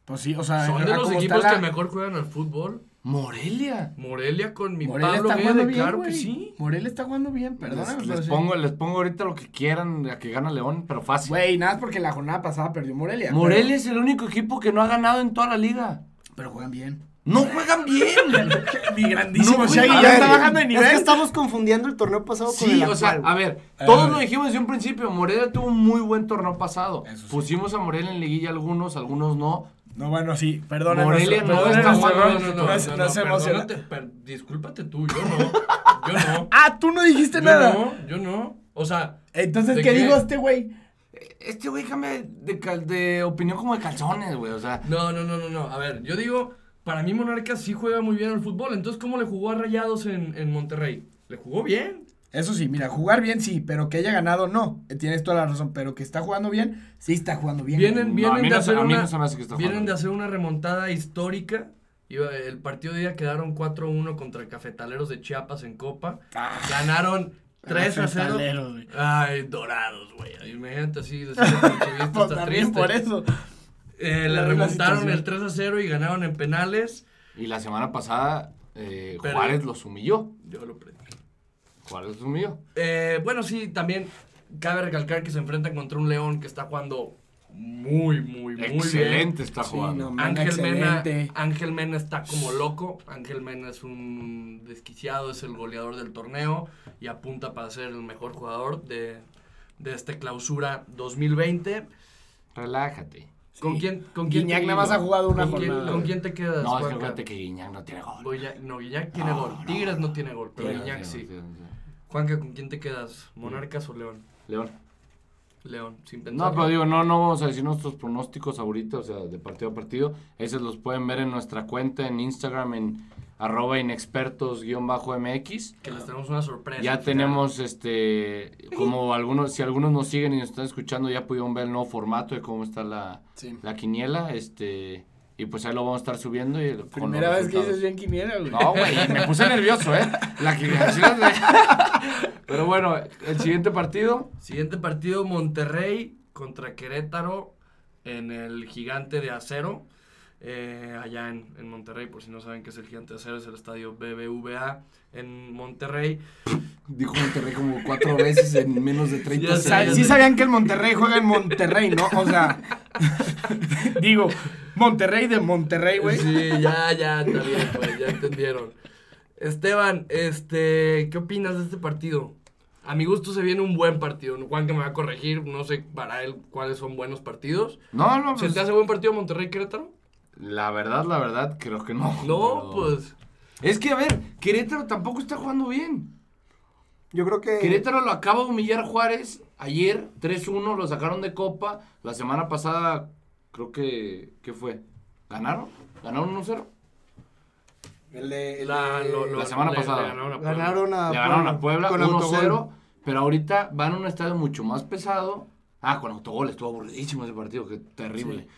Pues sí, o sea, Son de los equipos la- que mejor juegan al fútbol. Morelia. Morelia con mi Morelia Pablo está jugando Guede, bien, claro que sí. Morelia está jugando bien, perdóname. les, sí. pongo, les pongo ahorita lo que quieran a que gana León, pero fácil. Güey, nada más porque la jornada pasada perdió Morelia. Morelia es el único equipo que no ha ganado en toda la liga. Pero, juegan bien. No juegan bien. (laughs) Mi grandísimo No, Shaggy ya está bajando de Es nivel. que estamos confundiendo el torneo pasado con Sí, el o sea, actual. a ver, todos lo dijimos desde un principio. Morelia tuvo un muy buen torneo pasado. Eso sí. Pusimos a Morelia en liguilla algunos, algunos no. No, bueno, sí, perdona. Morelia no está no, no, no, no, es- no, no no, se emociona. discúlpate tú, yo no. Yo no. (laughs) Ah, tú no dijiste Yo nada. no, yo no. O sea, Entonces, ¿De ¿qué, digo este güey? Este güey cambia de, cal- de opinión como de calzones, güey. O sea, no, no, no, no, no. A ver, yo digo, para mí Monarcas sí juega muy bien al fútbol. Entonces, ¿cómo le jugó a Rayados en, en Monterrey? Le jugó bien. Eso sí, mira, jugar bien sí, pero que haya ganado no. Eh, Tienes toda la razón, pero que está jugando bien, sí está jugando bien. Vienen, No, vienen a mí de hacer una, no vienen jugando de hacer una remontada histórica. El partido de día quedaron 4-1 contra Cafetaleros de Chiapas en Copa. Ah, Ganaron 3 a 0. Cafetaleros, güey. Ay, dorados, güey. Imagínate así, Portuguista Pues triste. por eso. Eh, La le remontaron el 3 a 0 y ganaron en penales. y la semana pasada eh, Juárez los humilló. Yo lo prendí. Juárez los humilló. Eh, bueno, sí, también cabe recalcar que se enfrentan contra un León que está jugando muy, muy, muy Excelente bien. está Sí, jugando. no, man, Ángel Mena, excelente. Ángel Mena está como loco. Ángel Mena es un desquiciado, es el goleador del torneo y apunta para ser el mejor jugador de, de esta clausura 2020. Relájate. ¿Con Sí. quién, con quién Guiñac nada más ha jugado una ¿con quién, jornada. ¿Con quién te quedas? No, es que que Guiñac no tiene gol. Guiñac- no, Guiñac tiene No, gol. no. Tigres no tiene gol, pero Guiñac tiene- sí. tiene- tiene- Juanca, ¿con quién te quedas? ¿Monarcas o León? León. León, sin No, pensar. pero digo, no, no vamos a decir nuestros pronósticos ahorita, o sea, de partido a partido. Esos los pueden ver en nuestra cuenta en Instagram en arroba inexpertos-mx. Que les tenemos una sorpresa. Ya tenemos, este, como algunos, si algunos nos siguen y nos están escuchando, ya pudieron ver el nuevo formato de cómo está la, Sí. la quiniela, este, y pues ahí lo vamos a estar subiendo. Y Primera vez que dices bien quiniela, güey. No, güey, me puse nervioso, ¿eh? La que... (laughs) Pero bueno, el siguiente partido, Siguiente partido, Monterrey contra Querétaro en el Gigante de Acero. Eh, allá en, en Monterrey, por si no saben qué es el Gigante de Acero, es el estadio BBVA en Monterrey. dijo Monterrey como cuatro veces en menos de 30 (laughs) Ya O sea, sé, ya sí sabían que el Monterrey juega en Monterrey, ¿no? O sea, (laughs) digo, Monterrey de Monterrey, güey. Sí, ya, ya, está bien, pues, ya entendieron. Esteban, este, ¿qué opinas de este partido? A mi gusto se viene un buen partido. Juan que me va a corregir, no sé para él cuáles son buenos partidos. No, no, ¿Se pues, te hace buen partido Monterrey-Querétaro? La verdad, la verdad, creo que no. No, pero- pues... Es que, a ver, Querétaro tampoco está jugando bien. Yo creo que. Querétaro lo acaba de humillar Juárez ayer, 3-1, lo sacaron de Copa. La semana pasada, creo que, ¿qué fue? ¿Ganaron? ¿Ganaron 1-0? El de, el La, de- lo- lo- la semana le- pasada. le ganaron a Puebla. Ganaron a Le ganaron a Puebla con 1-0, autogol. pero ahorita van a un estadio mucho más pesado. Ah, con autogol, estuvo aburridísimo ese partido, qué terrible.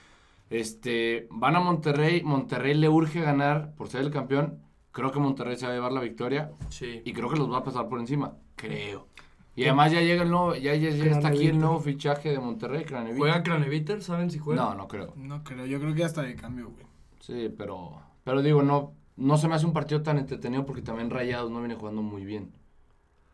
Este, van a Monterrey, Monterrey le urge ganar por ser el campeón. Creo que Monterrey se va a llevar la victoria Sí. y creo que los va a pasar por encima, creo. Y además ya llega el nuevo, ya, ya, ya está aquí el nuevo fichaje de Monterrey, Craneviter. ¿Juega Craneviter? ¿Saben si juega? No, no creo. No creo, yo creo que hasta de cambio, güey. Sí, pero, pero digo, no, no se me hace un partido tan entretenido porque también Rayados no viene jugando muy bien.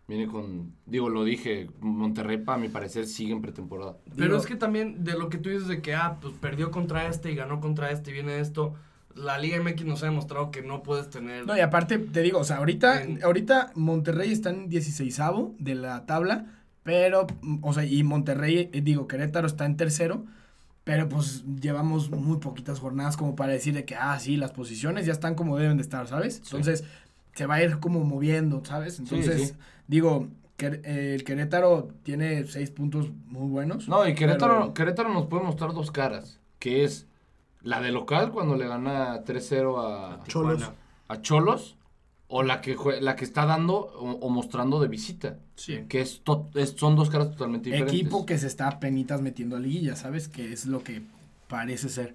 Viene con, digo, lo dije, Monterrey para mi parecer sigue en pretemporada. Pero Digo- es que también de lo que tú dices de que, ah, pues perdió contra este y ganó contra este y viene esto. La Liga MX nos ha demostrado que no puedes tener... No, y aparte, te digo, o sea, ahorita, En- ahorita Monterrey está en 16 de la tabla, pero, o sea, y Monterrey, eh, digo, Querétaro está en tercero, pero pues llevamos muy poquitas jornadas como para decir de que, ah, sí, las posiciones ya están como deben de estar, ¿sabes? Entonces, se va a ir como moviendo, ¿sabes? Entonces, sí. digo, que, eh, el Querétaro tiene seis puntos muy buenos. No, y Querétaro, pero- Querétaro nos puede mostrar dos caras, que es la de local cuando le gana 3-0 a, Cholos. Tijuana. a Cholos, o la que, jue- la que está dando o, o mostrando de visita, Sí. que es, to- es- son dos caras totalmente diferentes. equipo que se está penitas metiendo a liguilla, ¿sabes? Que es lo que parece ser.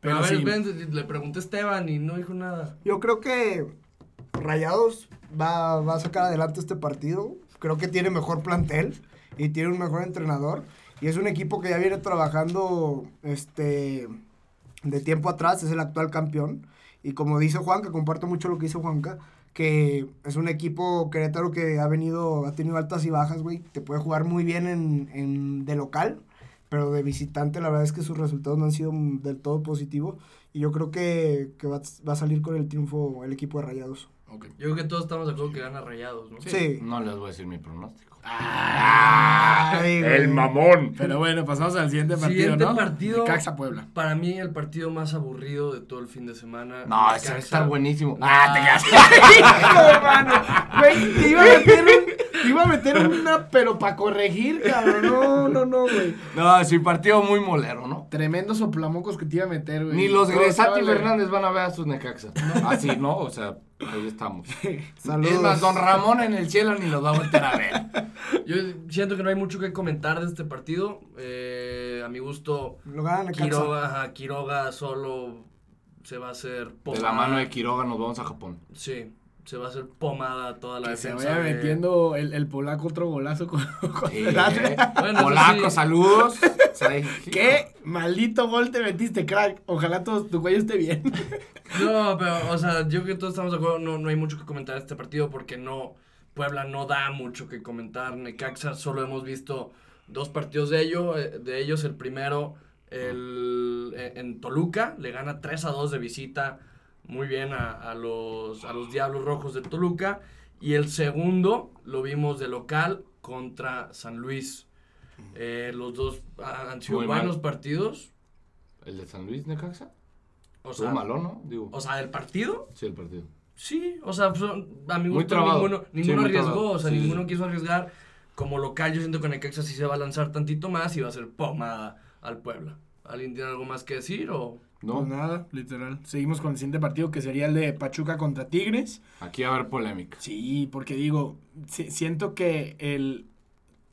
Pero, Pero a ver, sí, ven, le pregunté a Esteban y no dijo nada. Yo creo que Rayados va, va a sacar adelante este partido creo que tiene mejor plantel y tiene un mejor entrenador. Y es un equipo que ya viene trabajando este, de tiempo atrás, es el actual campeón. Y como dice Juanca, comparto mucho lo que dice Juanca, que es un equipo Querétaro que ha venido, ha tenido altas y bajas, güey. Te puede jugar muy bien en, en- de local, pero de visitante la verdad es que sus resultados no han sido del todo positivos. Y yo creo que, que va a salir con el triunfo el equipo de Rayados. Yo creo que todos estamos de acuerdo que gana Rayados, ¿no? Sí. No les voy a decir mi pronóstico. Ay, güey. mamón. Pero bueno, pasamos al siguiente partido, Siguiente ¿no? partido. Caxa Puebla. Para mí, el partido más aburrido de todo el fin de semana. No, ese va a estar buenísimo. Ah, Ah, te (laughs) quedas. Hijo, mano. Güey, te iba a meter un, te iba a meter una, pero para corregir, cabrón. No, no, no, güey. No, sí, partido muy molero, ¿no? Tremendo soplamocos que te iba a meter, güey. Ni los Gresati Fernández van a ver a sus Necaxa. Así, ¿no? O sea, ahí estamos. Saludos. (laughs) Es más, don Ramón en el cielo ni los va a volver a ver. Yo siento que no hay mucho que comentar de este partido. Eh, a mi gusto, Lo gana Necaxa. Quiroga, Quiroga solo se va a hacer De pomada. la mano de Quiroga nos vamos a Japón. Sí, se va a hacer pomada toda la Que se defensa. vaya de- metiendo el, el polaco otro golazo con, (laughs) con Sí, Polaco, sí. saludos. ¿Sabes? (laughs) ¿Qué maldito gol te metiste, crack? Ojalá todo, tu cuello esté bien. (laughs) No, pero, o sea, yo creo que todos estamos de acuerdo, no, no hay mucho que comentar de este partido porque no, Puebla no da mucho que comentar. Necaxa solo hemos visto dos partidos de, ello, eh, de ellos. El primero, el, eh, en Toluca, le gana 3 a 2 de visita muy bien a, a los, a los Diablos Rojos de Toluca. Y el segundo lo vimos de local contra San Luis. Eh, los dos han sido Muy mal. buenos partidos. ¿El de San Luis Necaxa? O sea, malo, ¿no? Digo. o sea, del partido Sí, el partido. Sí, o sea, son- a mi gusto ninguno, Sí, ninguno arriesgó, o sea, Sí, ninguno sí. quiso arriesgar. Como local, yo siento que Necaxa sí se va a lanzar tantito más y va a ser pomada al Puebla. ¿Alguien tiene algo más que decir o...? No, Pues nada, literal. Seguimos con el siguiente partido que sería el de Pachuca contra Tigres. aquí va a haber polémica. Sí, porque digo, si- siento que el.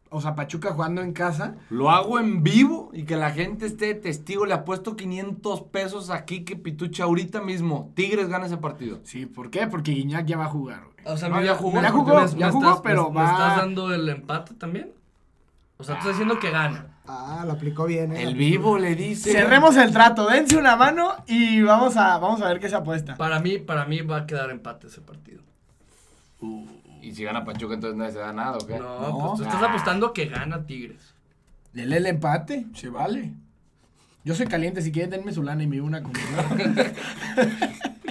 O sea, Pachuca jugando en casa. Lo hago en vivo y que la gente esté de testigo. Le apuesto 500 pesos aquí que Pitucha ahorita mismo. Tigres gana ese partido. Sí, ¿por qué? Porque Guiñac ya va a jugar, güey. O sea, No, mira, ya jugó. Ya jugó, me- ya me jugó, estás- pero me, me va- estás dando el empate también? O sea, tú estás diciendo que gana. Ah, lo aplicó bien, eh. El vivo le dice. Cerremos el trato, dense una mano y vamos a, vamos a ver qué se apuesta. Para mí, para mí va a quedar empate ese partido. Y si gana Pachuca, entonces nadie se da nada, ¿o qué? No, No. pues tú estás Ah. apostando que gana Tigres. Dele el empate, se vale. Yo soy caliente, si quieren denme su lana y me una conmigo. (laughs)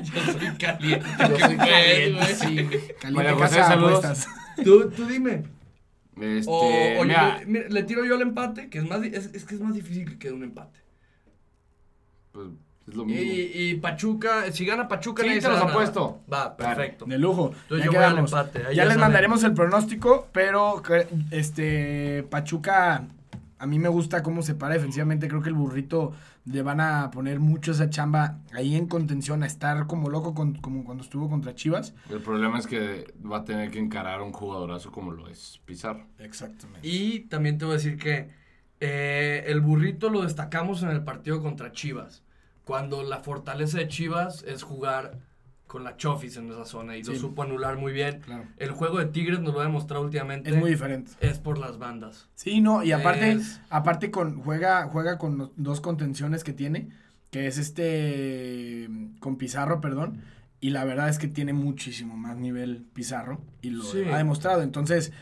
Yo soy caliente. Yo soy caliente, güey. sí. Caliente María José, casa apuestas. Tú, tú dime. Este, O, o yo- mira, le tiro yo el empate, que es más es, es que es más difícil que quede un empate. pues, es lo Y, mismo. y Pachuca, si gana Pachuca, Sí, nadie te se los da nada. apuesto. Va, perfecto. De lujo. Entonces ya yo voy al empate, ahí ya les mandaremos el pronóstico, pero este Pachuca, a mí me gusta cómo se para defensivamente. Creo que el burrito le van a poner mucho esa chamba ahí en contención, a estar como loco con- como cuando estuvo contra Chivas. El problema es que va a tener que encarar a un jugadorazo como lo es Pizarro. Exactamente. Y también te voy a decir que eh, el burrito lo destacamos en el partido contra Chivas. Cuando la fortaleza de Chivas es jugar con la Chofis en esa zona y lo supo anular muy bien. Claro. El juego de Tigres nos lo ha demostrado últimamente. Es muy diferente. es por las bandas. Sí, no, y aparte, Es- aparte con, juega, juega con dos contenciones que tiene, que es este, con Pizarro, perdón, y la verdad es que tiene muchísimo más nivel Pizarro, y lo Sí. ha demostrado, entonces,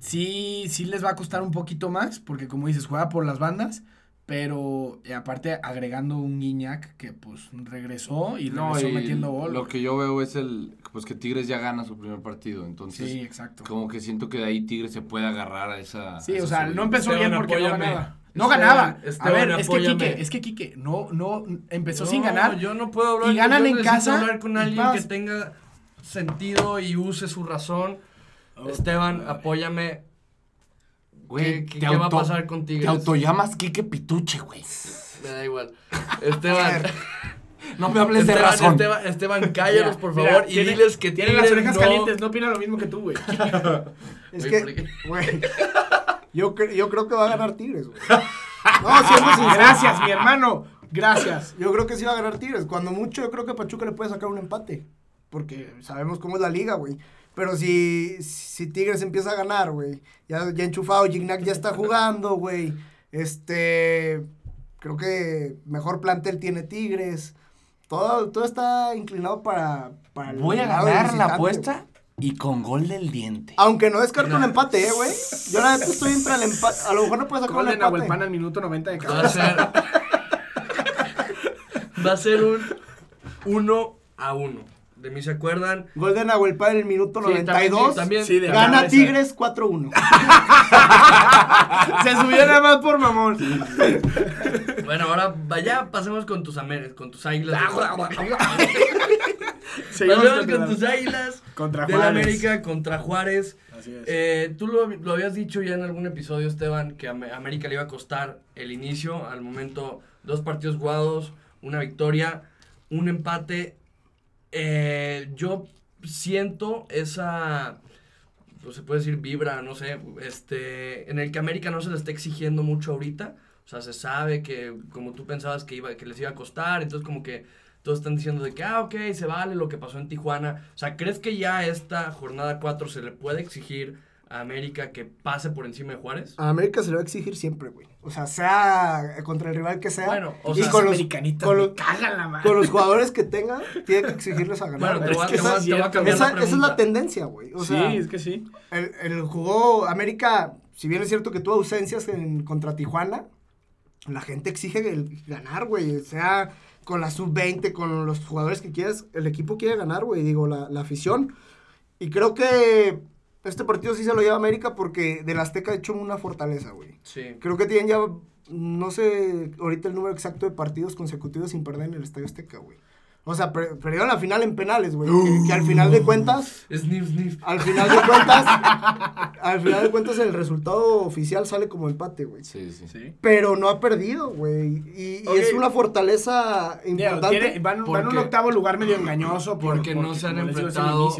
sí, sí les va a costar un poquito más, porque como dices, juega por las bandas, pero eh, aparte agregando un Guiñac que pues regresó y No, regresó y metiendo gol. lo que yo veo es el pues que Tigres ya gana su primer partido, entonces Sí, exacto. como que siento que de ahí Tigres se puede agarrar a esa Sí, a esa o sea, subida. no empezó Esteban, bien porque no ganaba. No Esteban, ganaba. Esteban, a ver, es que apóyame. Quique, es que Quique, no, no, empezó No, sin ganar. Yo no puedo hablar. Y ganan yo en necesito casa hablar con alguien que tenga sentido y use su razón. Esteban, apóyame. Güey, ¿Qué, qué- te qué va a pasar con Te Tigres? autollamas Quique Pituche, güey. Me da igual. Esteban, (laughs) No me hables de razón. Esteban, Esteban, (laughs) cállalos, Mira, por mira, favor, y tiene- diles que Tiene Tigres las orejas no- calientes, no opina lo mismo que tú, güey. (laughs) Es que, güey, yo, cre- yo creo que va a ganar Tigres, güey. No, siendo sincero. Gracias, mi hermano. Gracias. Yo creo que sí va a ganar Tigres. Cuando mucho, yo creo que Pachuca le puede sacar un empate. porque sabemos cómo es la liga, güey. Pero si, si Tigres empieza a ganar, güey, ya, ya enchufado, Gignac ya está jugando, güey. Este, creo que mejor plantel tiene Tigres. Todo, todo está inclinado para, para el Voy a ganar la apuesta y con gol del diente. Aunque no descarto un empate, eh, güey. Yo la neta estoy entre el empate. A lo mejor no puedes sacar Gol un de Nahuel Pan empate. al minuto 90 de Va cada. a ser. (laughs) va a ser un 1 a 1. De mí se acuerdan. Gol de Nahuel en el minuto Sí, también- 92. también- Sí, de Gana. Tigres 4-1. (laughs) Se subió nada más por mamón. Bueno, ahora vaya, pasemos con tus amer- con tus águilas. (laughs) Seguimos Pasemos con con tus águilas Contra Juárez. América contra Juárez. Así es. Eh, tú lo, lo habías dicho ya en algún episodio, Esteban, que a Am- América le iba a costar el inicio. Al momento, dos partidos jugados, una victoria, un empate. Eh, yo siento esa, pues se puede decir vibra, no sé, este, en el que América no se le está exigiendo mucho ahorita. O sea, se sabe que como tú pensabas que, iba, que les iba a costar, entonces como que todos están diciendo de que, ah, ok, se vale lo que pasó en Tijuana. O sea, ¿crees que ya esta jornada 4 se le puede exigir a América que pase por encima de Juárez? A América se le va a exigir siempre, güey. O sea, sea contra el rival que sea. Bueno, o y sea, con los, con los- cagan la madre. con los jugadores que tenga, tiene que exigirles a ganar. Bueno, te güey. voy a- Es que te voy a- sí te cambiar esa, la esa es la tendencia, güey. O sí, sea, es que sí. el, el jugó América, si bien es cierto que tuvo ausencias en, contra Tijuana, la gente exige el, ganar, güey. Sea con la sub-20, con los jugadores que quieras, el equipo quiere ganar, güey. Digo, la, la afición. Y creo que este partido sí se lo lleva América porque del Azteca ha hecho una fortaleza, güey. Sí. Creo que tienen ya, no sé ahorita el número exacto de partidos consecutivos sin perder en el Estadio Azteca, güey. O sea, per- perdieron la final en penales, güey. Que, que al final de cuentas, Sniff, sniff. al final de cuentas, al final de cuentas el resultado oficial sale como empate, güey. Sí, sí. Sí. Pero no ha perdido, güey. Y, es una fortaleza importante. tiene- van, van Porque- un octavo lugar medio engañoso. por- Porque no se han enfrentado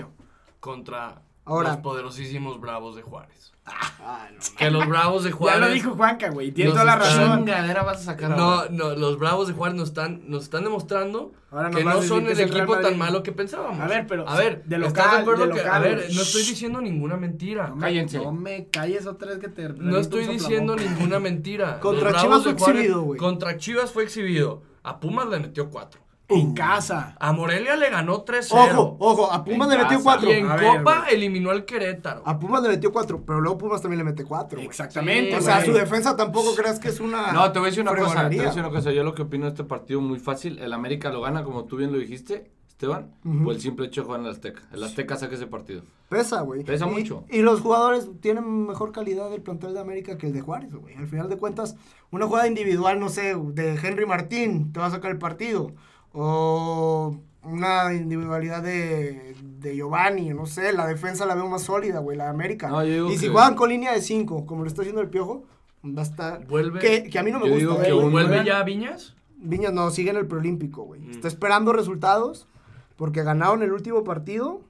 contra Ahora. los poderosísimos Bravos de Juárez. Ah, no, Que los Bravos de Ya Juárez. lo dijo Juanca, güey. Tiene toda la razón. Chingadera vas a sacar No, ahora? no, los Bravos de Juárez nos están, nos están demostrando Ahora nos que no son el equipo tan malo que pensábamos. A ver, pero A ver, de ¿estás local, de acuerdo de que, a ver, no estoy diciendo ninguna mentira. No me- Cállense. No me calles otra vez que te. No estoy diciendo ninguna mentira. (laughs) Contra Los Chivas Bravos fue de Juárez- exhibido, güey. Contra Chivas fue exhibido. A Pumas le metió 4. En casa. A Morelia le ganó 3-0. Ojo, ojo, a Pumas le metió casa. cuatro. Y en A Copa eliminó al Querétaro. A Pumas le metió cuatro, pero luego Pumas también le mete cuatro. güey. Exactamente. Sí, O sea, su defensa tampoco creas que es una. No, te voy a decir una cosa, te voy a decir una cosa. Yo lo que opino de este partido muy fácil. El América lo gana, como tú bien lo dijiste, Esteban, por el simple hecho de jugar en el Azteca. El Azteca saca ese partido. Pesa, güey. Pesa Y- mucho. Y los jugadores tienen mejor calidad del plantel de América que el de Juárez, güey. Al final de cuentas, una jugada individual, no sé, de Henry Martín te va a sacar el partido. O una individualidad de, de Giovanni, no sé, la defensa la veo más sólida, güey, la de América. No, yo digo y si que- juegan con línea de 5, como lo está haciendo el Piojo, va a estar... Vuelve. Que, que a mí no me Yo gusta. digo eh, que güey. un- ¿Vuelve ya a Viñas? Viñas no, sigue en el preolímpico, güey. Mm. Está esperando resultados porque ganaron el último partido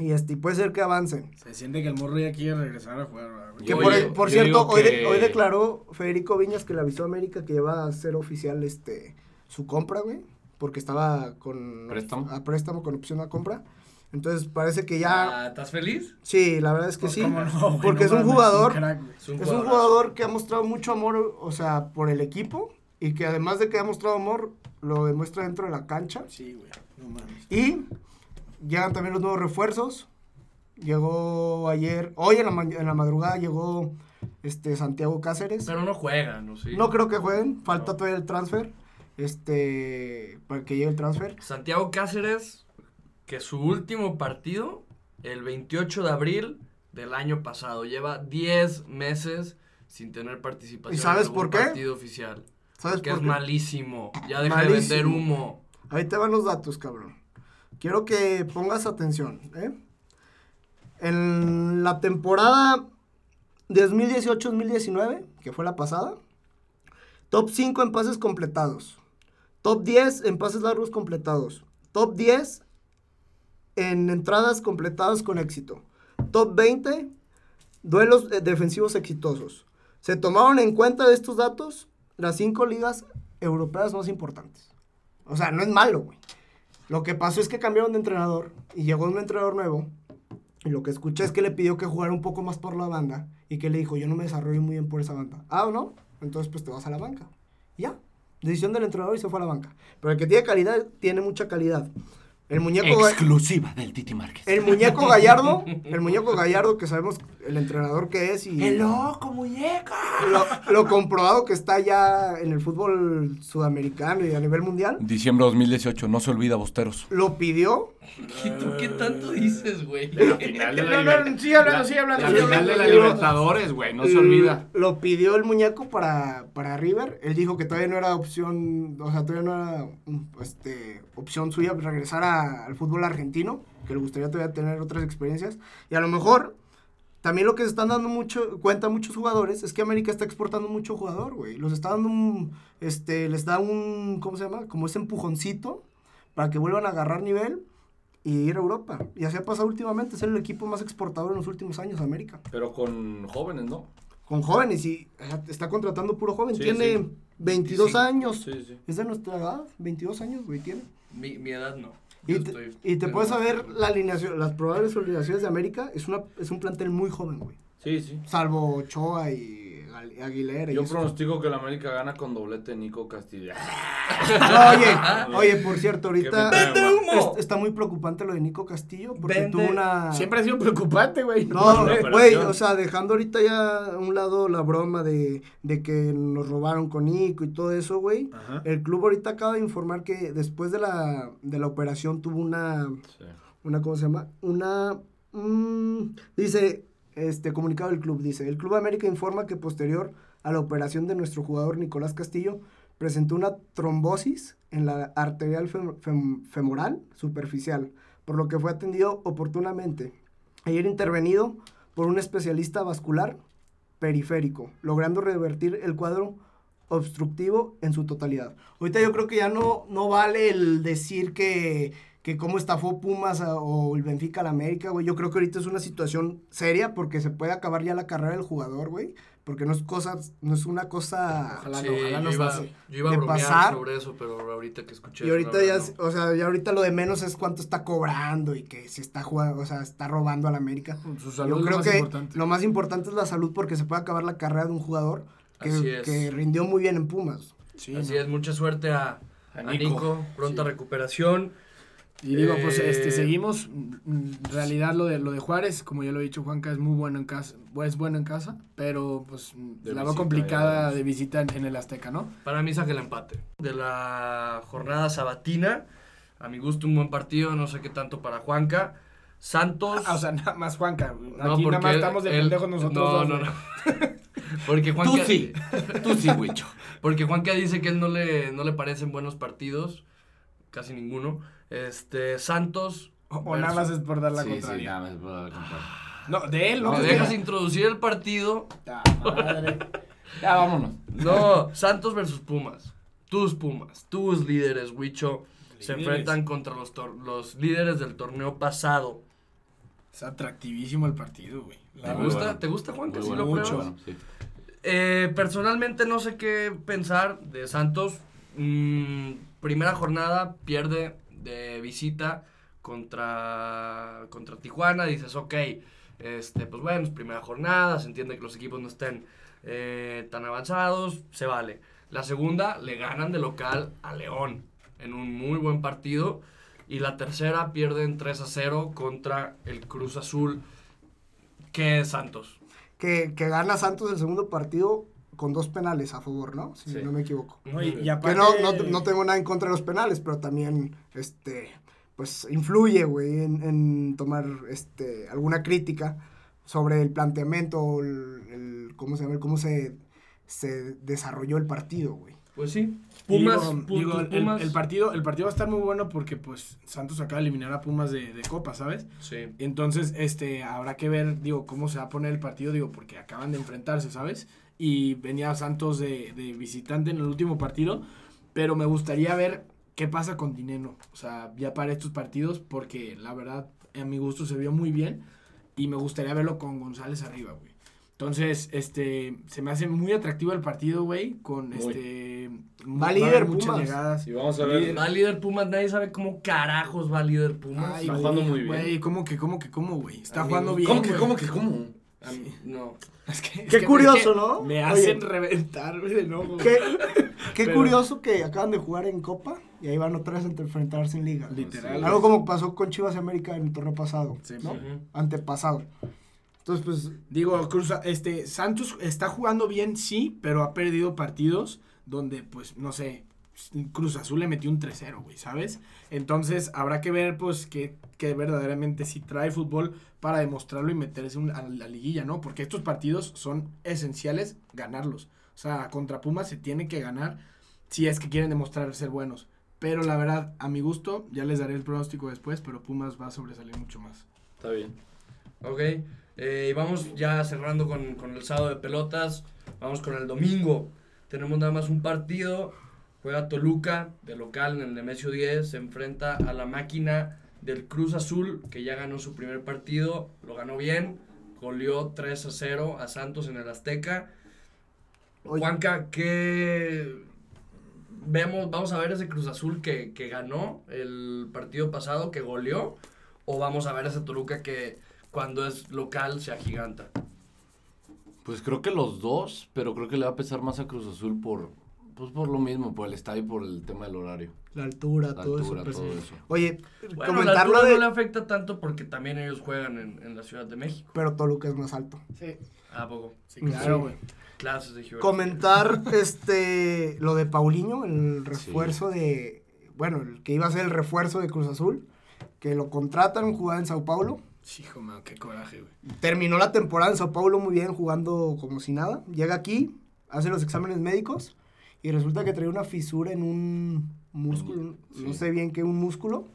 y este, y puede ser que avancen. Se siente que el morro ya quiere regresar a jugar. güey. Que Yo- por, yo- por yo cierto, digo hoy, de- que- hoy declaró Federico Viñas que le avisó a América que iba a ser oficial este su compra, güey, porque estaba con ¿Préstamo? a préstamo con opción a compra. Entonces parece que ya Ah, ¿Estás feliz? sí, la verdad es que Pues, sí, ¿cómo no, (laughs) güey? porque No es un jugador crack. Es un, es un jugadorazo. jugador que ha mostrado mucho amor, o sea, por el equipo y que además de que ha mostrado amor lo demuestra dentro de la cancha. Sí, güey. No mames. Y llegan también los nuevos refuerzos. Llegó ayer, hoy en la, en la madrugada llegó este Santiago Cáceres. Pero no juegan, ¿no? Sí. No creo que jueguen, falta No. todavía el transfer. Este, para que llegue el transfer. Santiago Cáceres, que su último partido, el 28 de abril del año pasado, lleva 10 meses sin tener participación ¿Y sabes en por qué? partido oficial. ¿Sabes Que por es qué? malísimo. Ya deja de vender humo. Ahí te van los datos, cabrón. Quiero que pongas atención, ¿eh? En la temporada 2018-2019, que fue la pasada, top 5 en pases completados, top 10 en pases largos completados, top 10 en entradas completadas con éxito, top 20 duelos eh, defensivos exitosos. Se tomaron en cuenta de estos datos las cinco ligas europeas más importantes. O sea, no es malo, güey. Lo que pasó es que cambiaron de entrenador y llegó un entrenador nuevo. Y lo que escuché es que le pidió que jugara un poco más por la banda y que le dijo, yo no me desarrollo muy bien por esa banda. Ah, ¿o no? Entonces pues te vas a la banca. Ya. Decisión del entrenador y se fue a la banca. Pero el que tiene calidad, tiene mucha calidad. El muñeco... Exclusiva del Titi Márquez. El muñeco Gallardo, el muñeco Gallardo que sabemos el entrenador que es y loco, muñeca! lo, lo comprobado que está ya en el fútbol sudamericano y a nivel mundial, Diciembre 2018, no se olvida, Bosteros. lo pidió. ¿Y tú qué tanto dices, güey? final de No, no, sigue hablando, sigue hablando. La final de la Libertadores, güey, no se olvida. Lo pidió el muñeco para, para River. Él dijo que todavía no era opción, o sea, todavía no era un, este, opción suya regresar a- al fútbol argentino, que le gustaría todavía tener otras experiencias. Y a lo mejor, también lo que se están dando mucho, cuenta muchos jugadores, es que América está exportando mucho jugador, güey. Los está dando un, este, les da un, ¿cómo se llama? Como ese empujoncito para que vuelvan a agarrar nivel y ir a Europa. Y así ha pasado últimamente, es el equipo más exportador en los últimos años, América Pero con jóvenes, ¿no? con jóvenes y está contratando puro joven. Sí, tiene sí. 22 25. años. Sí, sí. Es de nuestra edad, 22 años, güey, tiene. Mi, mi edad no. Y te, y te puedes saber la alineación, las probables alineaciones de América. Es, una, es un plantel muy joven, güey. Sí, sí. Salvo Ochoa y Aguilera. Yo eso. pronostico que la América gana con doblete Nico Castillo. Oye, oye, por cierto, ahorita es- está muy preocupante lo de Nico Castillo porque Vende- tuvo una... Siempre ha sido preocupante, güey. No, güey, o sea, dejando ahorita ya a un lado la broma de, de que nos robaron con Nico y todo eso, güey. El club ahorita acaba de informar que después de la, de la operación tuvo una, Sí. una, ¿cómo se llama? Una, mm, dice, este comunicado del club, dice, el Club América informa que posterior a la operación de nuestro jugador Nicolás Castillo, presentó una trombosis en la arterial fem- fem- femoral superficial, por lo que fue atendido oportunamente. Ayer intervenido por un especialista vascular periférico, logrando revertir el cuadro obstructivo en su totalidad. Ahorita yo creo que ya no, no vale el decir que, que cómo estafó Pumas a- o el Benfica al América, güey. Yo creo que ahorita es una situación seria porque se puede acabar ya la carrera del jugador, güey. Porque no es cosa, no es una cosa... Ojalá Sí, no, ojalá no yo, iba, pase. yo iba a bromear pasar. sobre eso, pero ahorita que escuché Y ahorita la ya, no. o sea, ya ahorita lo de menos es cuánto está cobrando y que si está jugando, o sea, está robando al América. Su salud Yo es creo lo más que importante. lo más importante es la salud porque se puede acabar la carrera de un jugador que, es. que rindió muy bien en Pumas. Sí, Así no. es, mucha suerte a, A a Nico. Nico. Pronta recuperación. Y digo, pues Eh, este, seguimos. mm, En realidad lo de lo de Juárez, como ya lo he dicho, Juanca es muy bueno en casa, es bueno en casa, pero pues De la va visita, complicada ya de visita en, en el Azteca, ¿no? Para mí saca el empate. De la jornada sabatina, a mi gusto un buen partido, no sé qué tanto para Juanca. Santos. Ah, o sea, nada más Juanca. Aquí no, nada porque más estamos de él- pendejos nosotros. No, dos, no, no. (laughs) porque Juanca, Tú sí, (laughs) tú sí, Wicho. Porque Juanca dice que él no le, no le parecen buenos partidos. Casi ninguno. Este, Santos. O, o nada más es por dar la Sí, sí, contraria. nada más por dar la contraria. No, de él, ¿no? ¿Me De dejas introducir el partido? Ta madre. Ya, vámonos. No, Santos versus Pumas. Tus Pumas, tus líderes, Huicho, se enfrentan contra los, tor- los líderes del torneo pasado. Es atractivísimo el partido, güey. ¿Te gusta? bueno. ¿Te gusta, Juan? Que sí bueno, lo mucho. Bueno, sí. Eh, personalmente no sé qué pensar de Santos. Mm, primera jornada pierde de visita contra, contra Tijuana. Dices, ok, este, pues bueno, es primera jornada. Se entiende que los equipos no estén eh, tan avanzados. Se vale. La segunda le ganan de local a León en un muy buen partido. Y la tercera pierden 3 a 0 contra el Cruz Azul, que es Santos. Que, que gana Santos el segundo partido con dos penales a favor, ¿no? Si Sí. no me equivoco. No, y, y Que aparte, no, no, no tengo nada en contra de los penales, pero también, este, pues influye, güey, en, en tomar, este, alguna crítica sobre el planteamiento, o el, el- ¿cómo se llama? Cómo se, se desarrolló el partido, güey. Pues sí. Pumas, digo, pu- digo, tus el, Pumas. el partido, el partido va a estar muy bueno porque pues Santos acaba de eliminar a Pumas de, de Copa, ¿sabes? Sí. Entonces, este, habrá que ver, digo, cómo se va a poner el partido, digo, porque acaban de enfrentarse, ¿sabes? Y venía Santos de, de visitante en el último partido, pero me gustaría ver qué pasa con Dineno, o sea, ya para estos partidos, porque la verdad, a mi gusto se vio muy bien y me gustaría verlo con González arriba, güey. Entonces, este, se me hace muy atractivo el partido, güey, con Muy. este... Va a líder haber muchas Pumas. llegadas. Y vamos a ver. Va líder Pumas, nadie sabe cómo carajos va líder Pumas. Ay, Está güey, jugando muy bien. Güey, ¿cómo que, cómo que, cómo, güey? Está Amigo, jugando bien, ¿Cómo que, güey. cómo que, cómo? A mí, no. Es que- es Qué que- curioso, ¿no? Me Oye. hacen reventar, güey, de nuevo. Qué, qué Pero- curioso que acaban de jugar en Copa y ahí van otra vez a enfrentarse en Liga. Literal. Algo como pasó con Chivas y América en el torneo pasado, Sí, ¿no? Antepasado. Entonces, pues, Digo, Cruz, este, Santos está jugando bien, sí, pero ha perdido partidos donde, pues, no sé, Cruz Azul le metió un 3-0, güey, ¿sabes? Entonces, habrá que ver, pues, que, que verdaderamente sí trae fútbol para demostrarlo y meterse un- a la liguilla, ¿no? Porque estos partidos son esenciales ganarlos. O sea, contra Pumas se tiene que ganar si es que quieren demostrar ser buenos. Pero la verdad, a mi gusto, ya les daré el pronóstico después, pero Pumas va a sobresalir mucho más. Está bien. Ok, eh, vamos ya cerrando con, con el sábado de pelotas. Vamos con el domingo. Tenemos nada más un partido. Juega Toluca de local en el Nemesio 10. Se enfrenta a la máquina del Cruz Azul, que ya ganó su primer partido. Lo ganó bien. Goleó 3 a 0 a Santos en el Azteca. Oye. Juanca, ¿qué vemos? ¿Vamos a ver ese Cruz Azul que, que ganó el partido pasado, que goleó? ¿O vamos a ver ese Toluca que cuando es local se agiganta? Pues creo que los dos, pero creo que le va a pesar más a Cruz Azul por, pues por lo mismo, por el estadio y por el tema del horario. la altura, La todo altura, eso. pues. todo eso. Oye, Bueno, la comentarlo altura de... no le afecta tanto porque también ellos juegan en, en la Ciudad de México. Pero Toluca es más alto. Sí, ¿A poco? sí, claro, Sí. güey. Clases de geografía. Comentar (laughs) este lo de Paulinho, el refuerzo de... Bueno, el que iba a ser el refuerzo de Cruz Azul, que lo contratan, jugaba en Sao Paulo. Hijo, man, qué coraje, güey. Terminó la temporada en Sao Paulo muy bien, jugando como si nada. Llega aquí, hace los exámenes médicos y resulta que trae una fisura en un músculo, Sí. no sé bien qué, un músculo.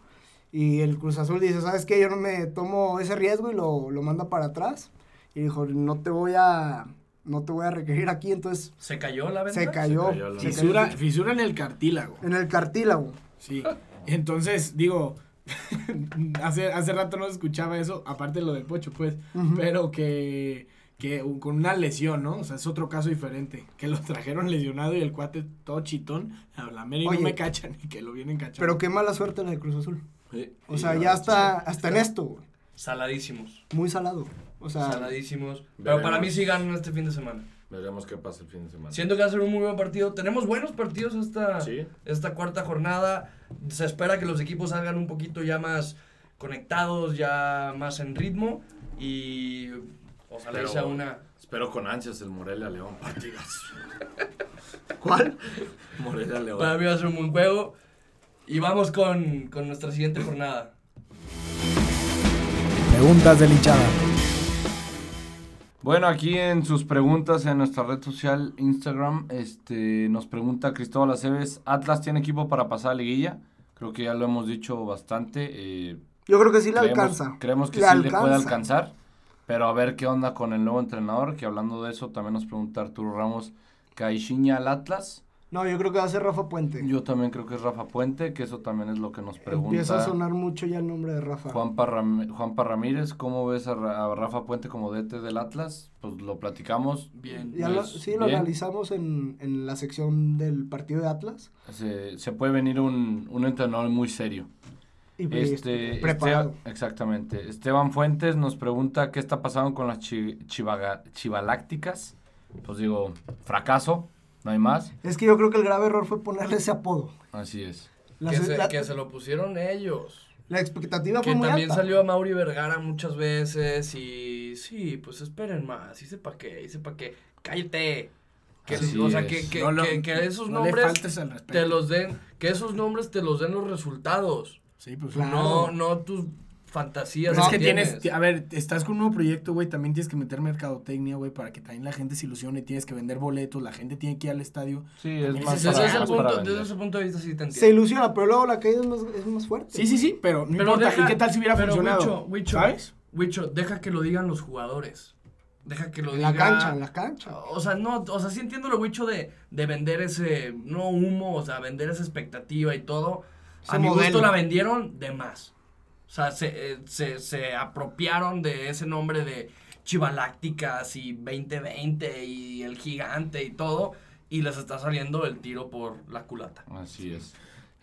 Y el Cruz Azul dice, ¿sabes qué? Yo no me tomo ese riesgo y lo, lo manda para atrás. Y dijo, no te voy a, no te voy a requerir aquí. Entonces ¿Se cayó la venta? se cayó. cayó la- se cayó Fisura, fisura en el cartílago. en el cartílago. Sí. Entonces, digo, (laughs) hace, hace rato no se escuchaba eso, aparte de lo del pocho, pues, Ujú. pero que, que un- con una lesión, ¿no? O sea, es otro caso diferente. Que lo trajeron lesionado y el cuate todo chitón. A la mera y no Oye. me cachan y que lo vienen cachando. Pero qué mala suerte la de Cruz Azul. Sí, O sea, ya hasta, hasta en esto, güey, Saladísimos. muy salado. O sea, Saladísimos. Pero para mí sí ganan este fin de semana. Veremos qué pasa el fin de semana. Siento que va a ser un muy buen partido. Tenemos buenos partidos esta, Sí. esta cuarta jornada. Se espera que los equipos salgan un poquito ya más conectados, ya más en ritmo. Y ojalá y Pero- sea una... Espero con ansias el Morelia León partidas. (laughs) ¿cuál? Morelia Para León. mí va a ser un buen juego. Y vamos con, con nuestra siguiente jornada. Preguntas del hinchada. Bueno, aquí en sus preguntas en nuestra red social Instagram, este, nos pregunta Cristóbal Aceves, ¿Atlas tiene equipo para pasar a liguilla? Creo que ya lo hemos dicho bastante. eh, Yo creo que sí le creemos, alcanza. Creemos que Le sí le puede alcanza. alcanzar, pero a ver qué onda con el nuevo entrenador, que hablando de eso también nos pregunta Arturo Ramos, ¿Caixinha al Atlas? No, yo creo que va a ser Rafa Puente. Yo también creo que es Rafa Puente, que eso también es lo que nos pregunta. Empieza a sonar mucho ya el nombre de Rafa. Juanpa, Ram- Juanpa Ramírez, ¿cómo ves a, Ra- a Rafa Puente como DT del Atlas? Pues lo platicamos. Bien. Ya lo- sí, lo bien. analizamos en, en la sección del partido de Atlas. Se, se puede venir un, un entrenador muy serio. Y Este, preparado. Este- exactamente. Esteban Fuentes nos pregunta qué está pasando con las chi- chivaga- chivalácticas. Pues digo, fracaso, no hay más. Es que yo creo que el grave error fue ponerle ese apodo. Así es. La, que, se, la- que se lo pusieron ellos. la expectativa Que fue muy también alta. salió a Mauri Vergara muchas veces y sí, pues esperen más, y sepa qué, y sepa qué, cállate. Que, Así o sea, es. que, que, No lo- que, que esos no nombres te los den, que esos nombres te los den los resultados, Sí, pues Claro. no, no tus fantasías. Es que tienes, tienes. a ver, estás con un nuevo proyecto, güey, también tienes que meter mercadotecnia, güey, para que también la gente se ilusione, tienes que vender boletos, la gente tiene que ir al estadio. Sí, es más ese- para, Desde punto, para desde ese punto de vista sí te Se entiendo. ilusiona, pero luego la caída es más, es más fuerte. Sí, sí, sí, pero no Pero importa. deja- ¿Y qué tal si hubiera pero, funcionado? Wicho, Wicho, ¿Sabes? Wicho, deja que lo digan los jugadores. Deja que lo En diga. la cancha, en la cancha. O sea, no, o sea, sí entiendo lo Wicho de, de vender ese, no humo, o sea, vender esa expectativa y todo. Ese a mi modelo. gusto la vendieron de más. O sea, se, eh, se, se apropiaron de ese nombre de chivalácticas y 2020 y el gigante y todo, y les está saliendo el tiro por la culata. Así es.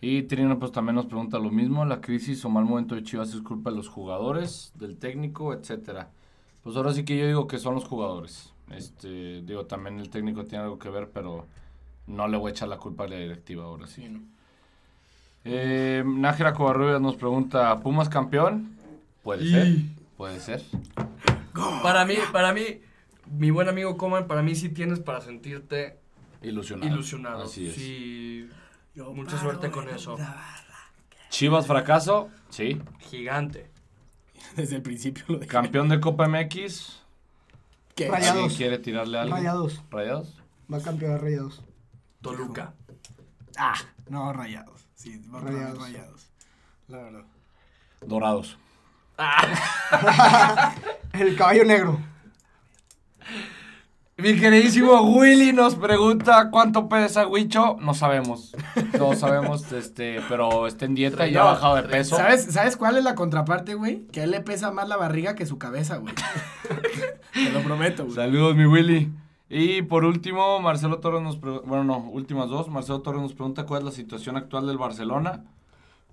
Y Trino pues también nos pregunta lo mismo, la crisis o mal momento de Chivas es culpa de los jugadores, del técnico, etcétera. Pues ahora sí que yo digo que son los jugadores. Este, digo, también el técnico tiene algo que ver, pero no le voy a echar la culpa a la directiva ahora sí. Sí, ¿no? Eh, Nájera Covarrubias nos pregunta, ¿Pumas campeón? Puede Y- ser, puede ser. Para mí, para mí, mi buen amigo Coman, para mí sí tienes para sentirte Ilusionado. ilusionado. Así es. Sí, mucha suerte con eso. Chivas fracaso, sí. Gigante. (laughs) Desde el principio lo dije. Campeón de Copa MX. ¿Qué? Rayados. ¿Alguien quiere tirarle algo? Rayados. ¿Rayados? Va a campeonar Rayados. Toluca. Ah, no, rayados. Sí, va a Rayados. rayados. La verdad. Dorados. (laughs) El caballo negro. Mi queridísimo Willy nos pregunta cuánto pesa Huicho. No sabemos. No sabemos, este, pero está en dieta y ya ha bajado de peso. ¿Sabes, ¿Sabes cuál es la contraparte, güey? Que a él le pesa más la barriga que su cabeza, güey. (laughs) Te lo prometo, güey. Saludos, mi Willy. Y por último, Marcelo Torres nos pregunta, bueno, no, últimas dos. Marcelo Torres nos pregunta cuál es la situación actual del Barcelona.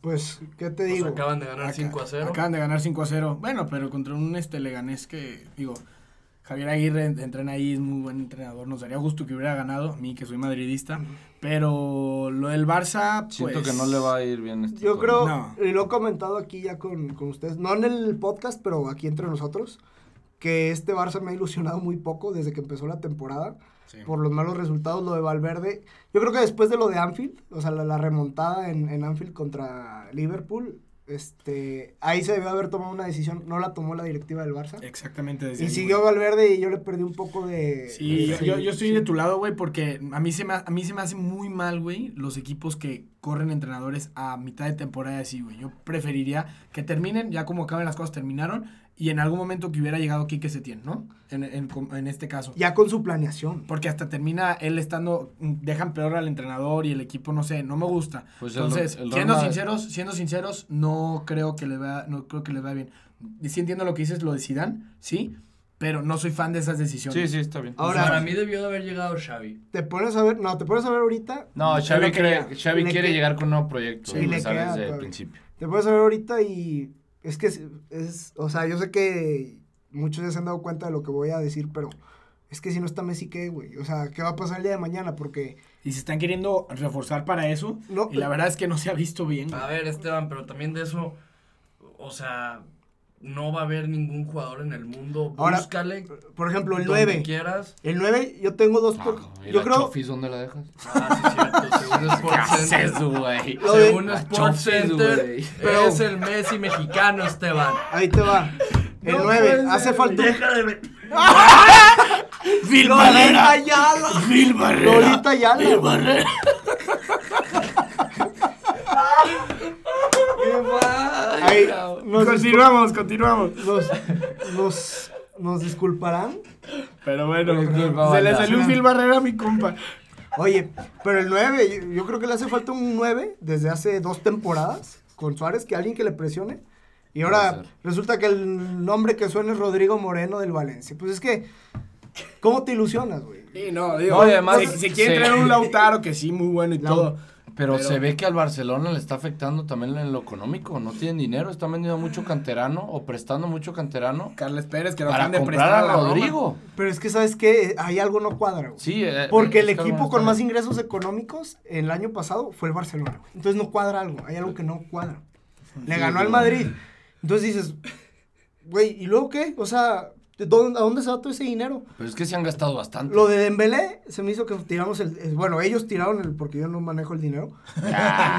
Pues, ¿qué te Pues digo? acaban de ganar Acá- 5 a 0. Acaban de ganar 5 a 0. Bueno, pero contra un este Leganés que, digo, Javier Aguirre entrena ahí, es muy buen entrenador. Nos daría gusto que hubiera ganado, a mí que soy madridista. Pero lo del Barça, pues... Siento que no le va a ir bien este Yo torneo. creo, No. y lo he comentado aquí ya con, con ustedes, no en el podcast, pero aquí entre nosotros, que este Barça me ha ilusionado muy poco desde que empezó la temporada Sí. por los malos resultados, lo de Valverde. Yo creo que después de lo de Anfield, o sea, la, la remontada en, en Anfield contra Liverpool, este, ahí se debió haber tomado una decisión, no la tomó la directiva del Barça. Exactamente. desde Y ahí, siguió güey. Valverde y yo le perdí un poco de... Sí, yo, de- yo, yo estoy de tu lado, güey, porque a mí, se me, a mí se me hace muy mal, güey, los equipos que corren entrenadores a mitad de temporada así, güey. Yo preferiría que terminen, ya como acaben las cosas, terminaron, y en algún momento que hubiera llegado Quique Setién, ¿no? En, en, en este caso. Ya con su planeación. Porque hasta termina él estando, mm, dejan peor al entrenador y el equipo, no sé, no me gusta. Pues el- Entonces, el siendo Real Madrid- sinceros, siendo sinceros, no creo que le vea, no creo que le vea bien. Sí entiendo lo que dices, lo de Zidane, sí, pero no soy fan de esas decisiones. Sí, sí, está bien. Ahora- para mí debió de haber llegado Xavi. Te pones a ver, no, te pones a ver ahorita No, Xavi, quiere, Xavi quiere que- llegar con un nuevo proyecto. Sí, y le sabe queda desde el principio. Te puedes saber ahorita y es que es, es- o sea, yo sé que muchos ya se han dado cuenta de lo que voy a decir, pero es que si no está Messi, ¿qué, güey? O sea, ¿qué va a pasar el día de mañana? Porque, Y se están queriendo reforzar para eso. No, y la verdad es que no se ha visto bien. A ver, Esteban, pero también de eso, o sea, no va a haber ningún jugador en el mundo. Ahora, Búscale por ejemplo, el donde 9. quieras. El 9, yo tengo dos... por- Ah, ¿Y yo la creo... Chofis dónde la dejas? Ah, sí, cierto. (laughs) Según Sports Center. güey? Según Sports Center. Pero- es el Messi mexicano, Esteban. Ahí te va. El No 9, puede hace falta... Deja de ver. ¡Phil (laughs) Lolita Ayala. ¡Phil Barrera! Lolita Ayala. Ahí, nos, Continuamos, continuamos. nos, nos, nos disculparán. Pero bueno, Disculpa, se le banda. salió un Phil Barrera a mi compa. Oye, pero el 9, yo, yo creo que le hace falta un 9 desde hace dos temporadas con Suárez, que alguien que le presione. Y ahora resulta que el nombre que suena es Rodrigo Moreno del Valencia. Pues es que, ¿cómo te ilusionas, güey? Sí, no, digo, No, además- si, si quiere sí. traer un (laughs) Lautaro, que sí, muy bueno y Lau- todo. Pero, Pero- se ve que al Barcelona le está afectando también en lo económico. No tienen dinero, están vendiendo mucho canterano o prestando mucho canterano Carles Pérez, que lo para acaban de comprar prestar a Roma. Rodrigo. Pero es que, ¿sabes qué? Ahí algo no cuadra, güey. Sí, eh, Porque el equipo con más ingresos económicos el año pasado fue el Barcelona. güey. Entonces no cuadra algo. Hay algo que no cuadra. Le ganó al. Madrid. Entonces dices, güey, ¿y luego qué? O sea, ¿de dónde- ¿a dónde se va todo ese dinero? Pero es que se han gastado bastante. Lo de Dembélé se me hizo que tiramos el... Bueno, ellos tiraron el... Porque yo no manejo el dinero.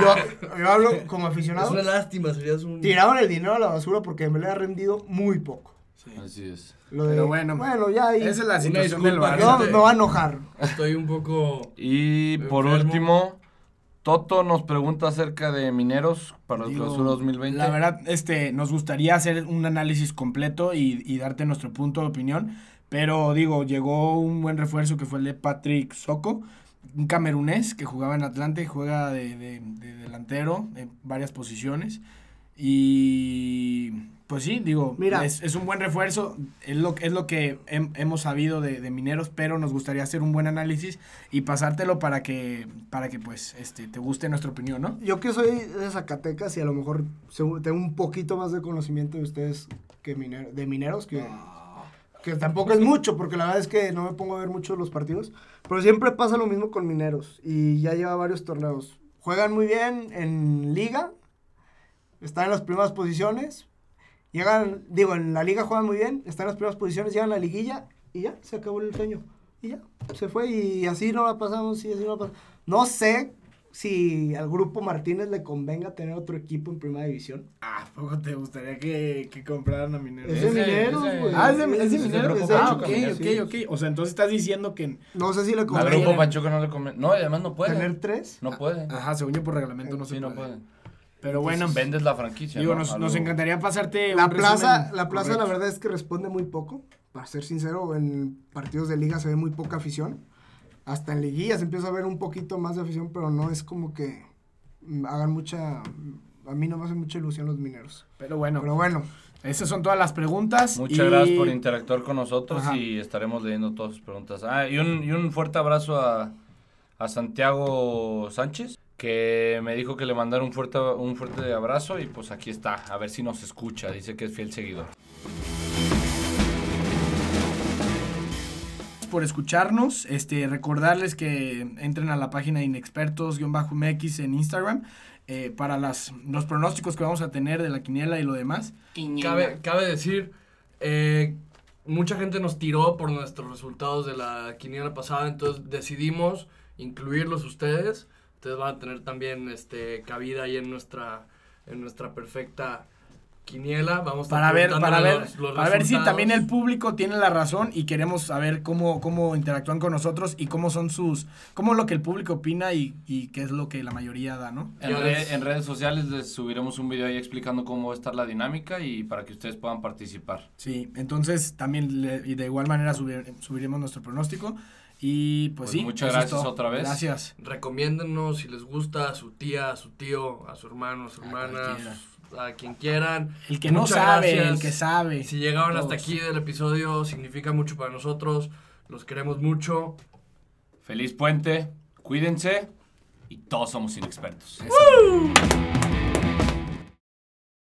yo, yo hablo como Es aficionado. una lástima, serías un. Tiraron el dinero a la basura porque Dembélé ha rendido muy poco. Sí. Así es. Lo de, Pero bueno, bueno, ya ahí... Esa es la situación disculpa, del no, Barça. gente. me va a enojar. Estoy un poco. Y por Enfermo. último, Toto nos pregunta acerca de Mineros para el Digo, clausura 2020. La verdad, este, nos gustaría hacer un análisis completo y, y darte nuestro punto de opinión. Pero digo, llegó un buen refuerzo que fue el de Patrick Soco, un camerunés que jugaba en Atlante, juega de, de- de delantero en varias posiciones. Y Pues sí, digo, Mira. es, es un buen refuerzo, es lo, es lo que hem- hemos sabido de, de Mineros, pero nos gustaría hacer un buen análisis y pasártelo para que, para que pues, este, te guste nuestra opinión, ¿no? Yo que soy de Zacatecas y a lo mejor tengo un poquito más de conocimiento de ustedes que miner- de mineros, que, que tampoco es mucho, porque la verdad es que no me pongo a ver mucho los partidos, pero siempre pasa lo mismo con mineros y ya lleva varios torneos. Juegan muy bien en liga, están en las primeras posiciones, llegan, digo, en la liga juegan muy bien, están en las primeras posiciones, llegan a la liguilla y ya, se acabó el sueño. Y ya, se fue y así no la pasamos, y así no la pasamos. No sé si al grupo Martínez le convenga tener otro equipo en primera división. Ah, poco te gustaría que, que compraran a Mineros? Es de ese- güey. Ah, es de, es de. Grupo Ah, ok, ok, ok. O sea, entonces estás diciendo que... No sé si le Al convenga grupo Pachuca no le conviene. No, y además no puede. tener tres. No puede. Ajá, según yo por reglamento no sí, se no puede. Pero bueno, Vendes la franquicia. digo, ¿no? nos, encantaría pasarte La un plaza, la plaza la verdad es que responde muy poco. Para ser sincero, en partidos de liga se ve muy poca afición. Hasta en liguillas empieza a ver un poquito más de afición, pero no es como que mm, hagan mucha... A mí no me hacen mucha ilusión los mineros. Pero bueno, Pero bueno, esas son todas las preguntas. Muchas y- gracias por interactuar con nosotros Ajá. y estaremos leyendo todas sus preguntas. Ah, y un, y un fuerte abrazo a, a Santiago Sánchez, que me dijo que le mandara un fuerte, un fuerte abrazo y pues aquí está, a ver si nos escucha, dice que es fiel seguidor. por escucharnos. Este, recordarles que entren a la página de inexpertos-mx en Instagram eh, para las, los pronósticos que vamos a tener de la quiniela y lo demás. Cabe, cabe decir, eh, mucha gente nos tiró por nuestros resultados de la quiniela pasada, entonces decidimos incluirlos ustedes. Ustedes van a tener también este, cabida ahí en nuestra, en nuestra perfecta quiniela. Vamos a Para ver, para ver, los- los para ver si también el público tiene la razón y queremos saber cómo, cómo interactúan con nosotros y cómo son sus, cómo es lo que el público opina y, y qué es lo que la mayoría da, ¿no? En, re- en redes sociales les subiremos un video ahí explicando cómo va a estar la dinámica y para que ustedes puedan participar. Sí, entonces también le- y de igual manera subir- subiremos nuestro pronóstico y pues, Pues sí. muchas gracias otra vez. Gracias. Recomiéndennos si les gusta a su tía, a su tío, a su hermano, a su A hermana, cualquiera. a, quien quieran. El que no sabe, gracias. el que sabe. Si llegaron hasta aquí del episodio, significa mucho para nosotros. Los queremos mucho. Feliz puente, cuídense y todos somos inexpertos.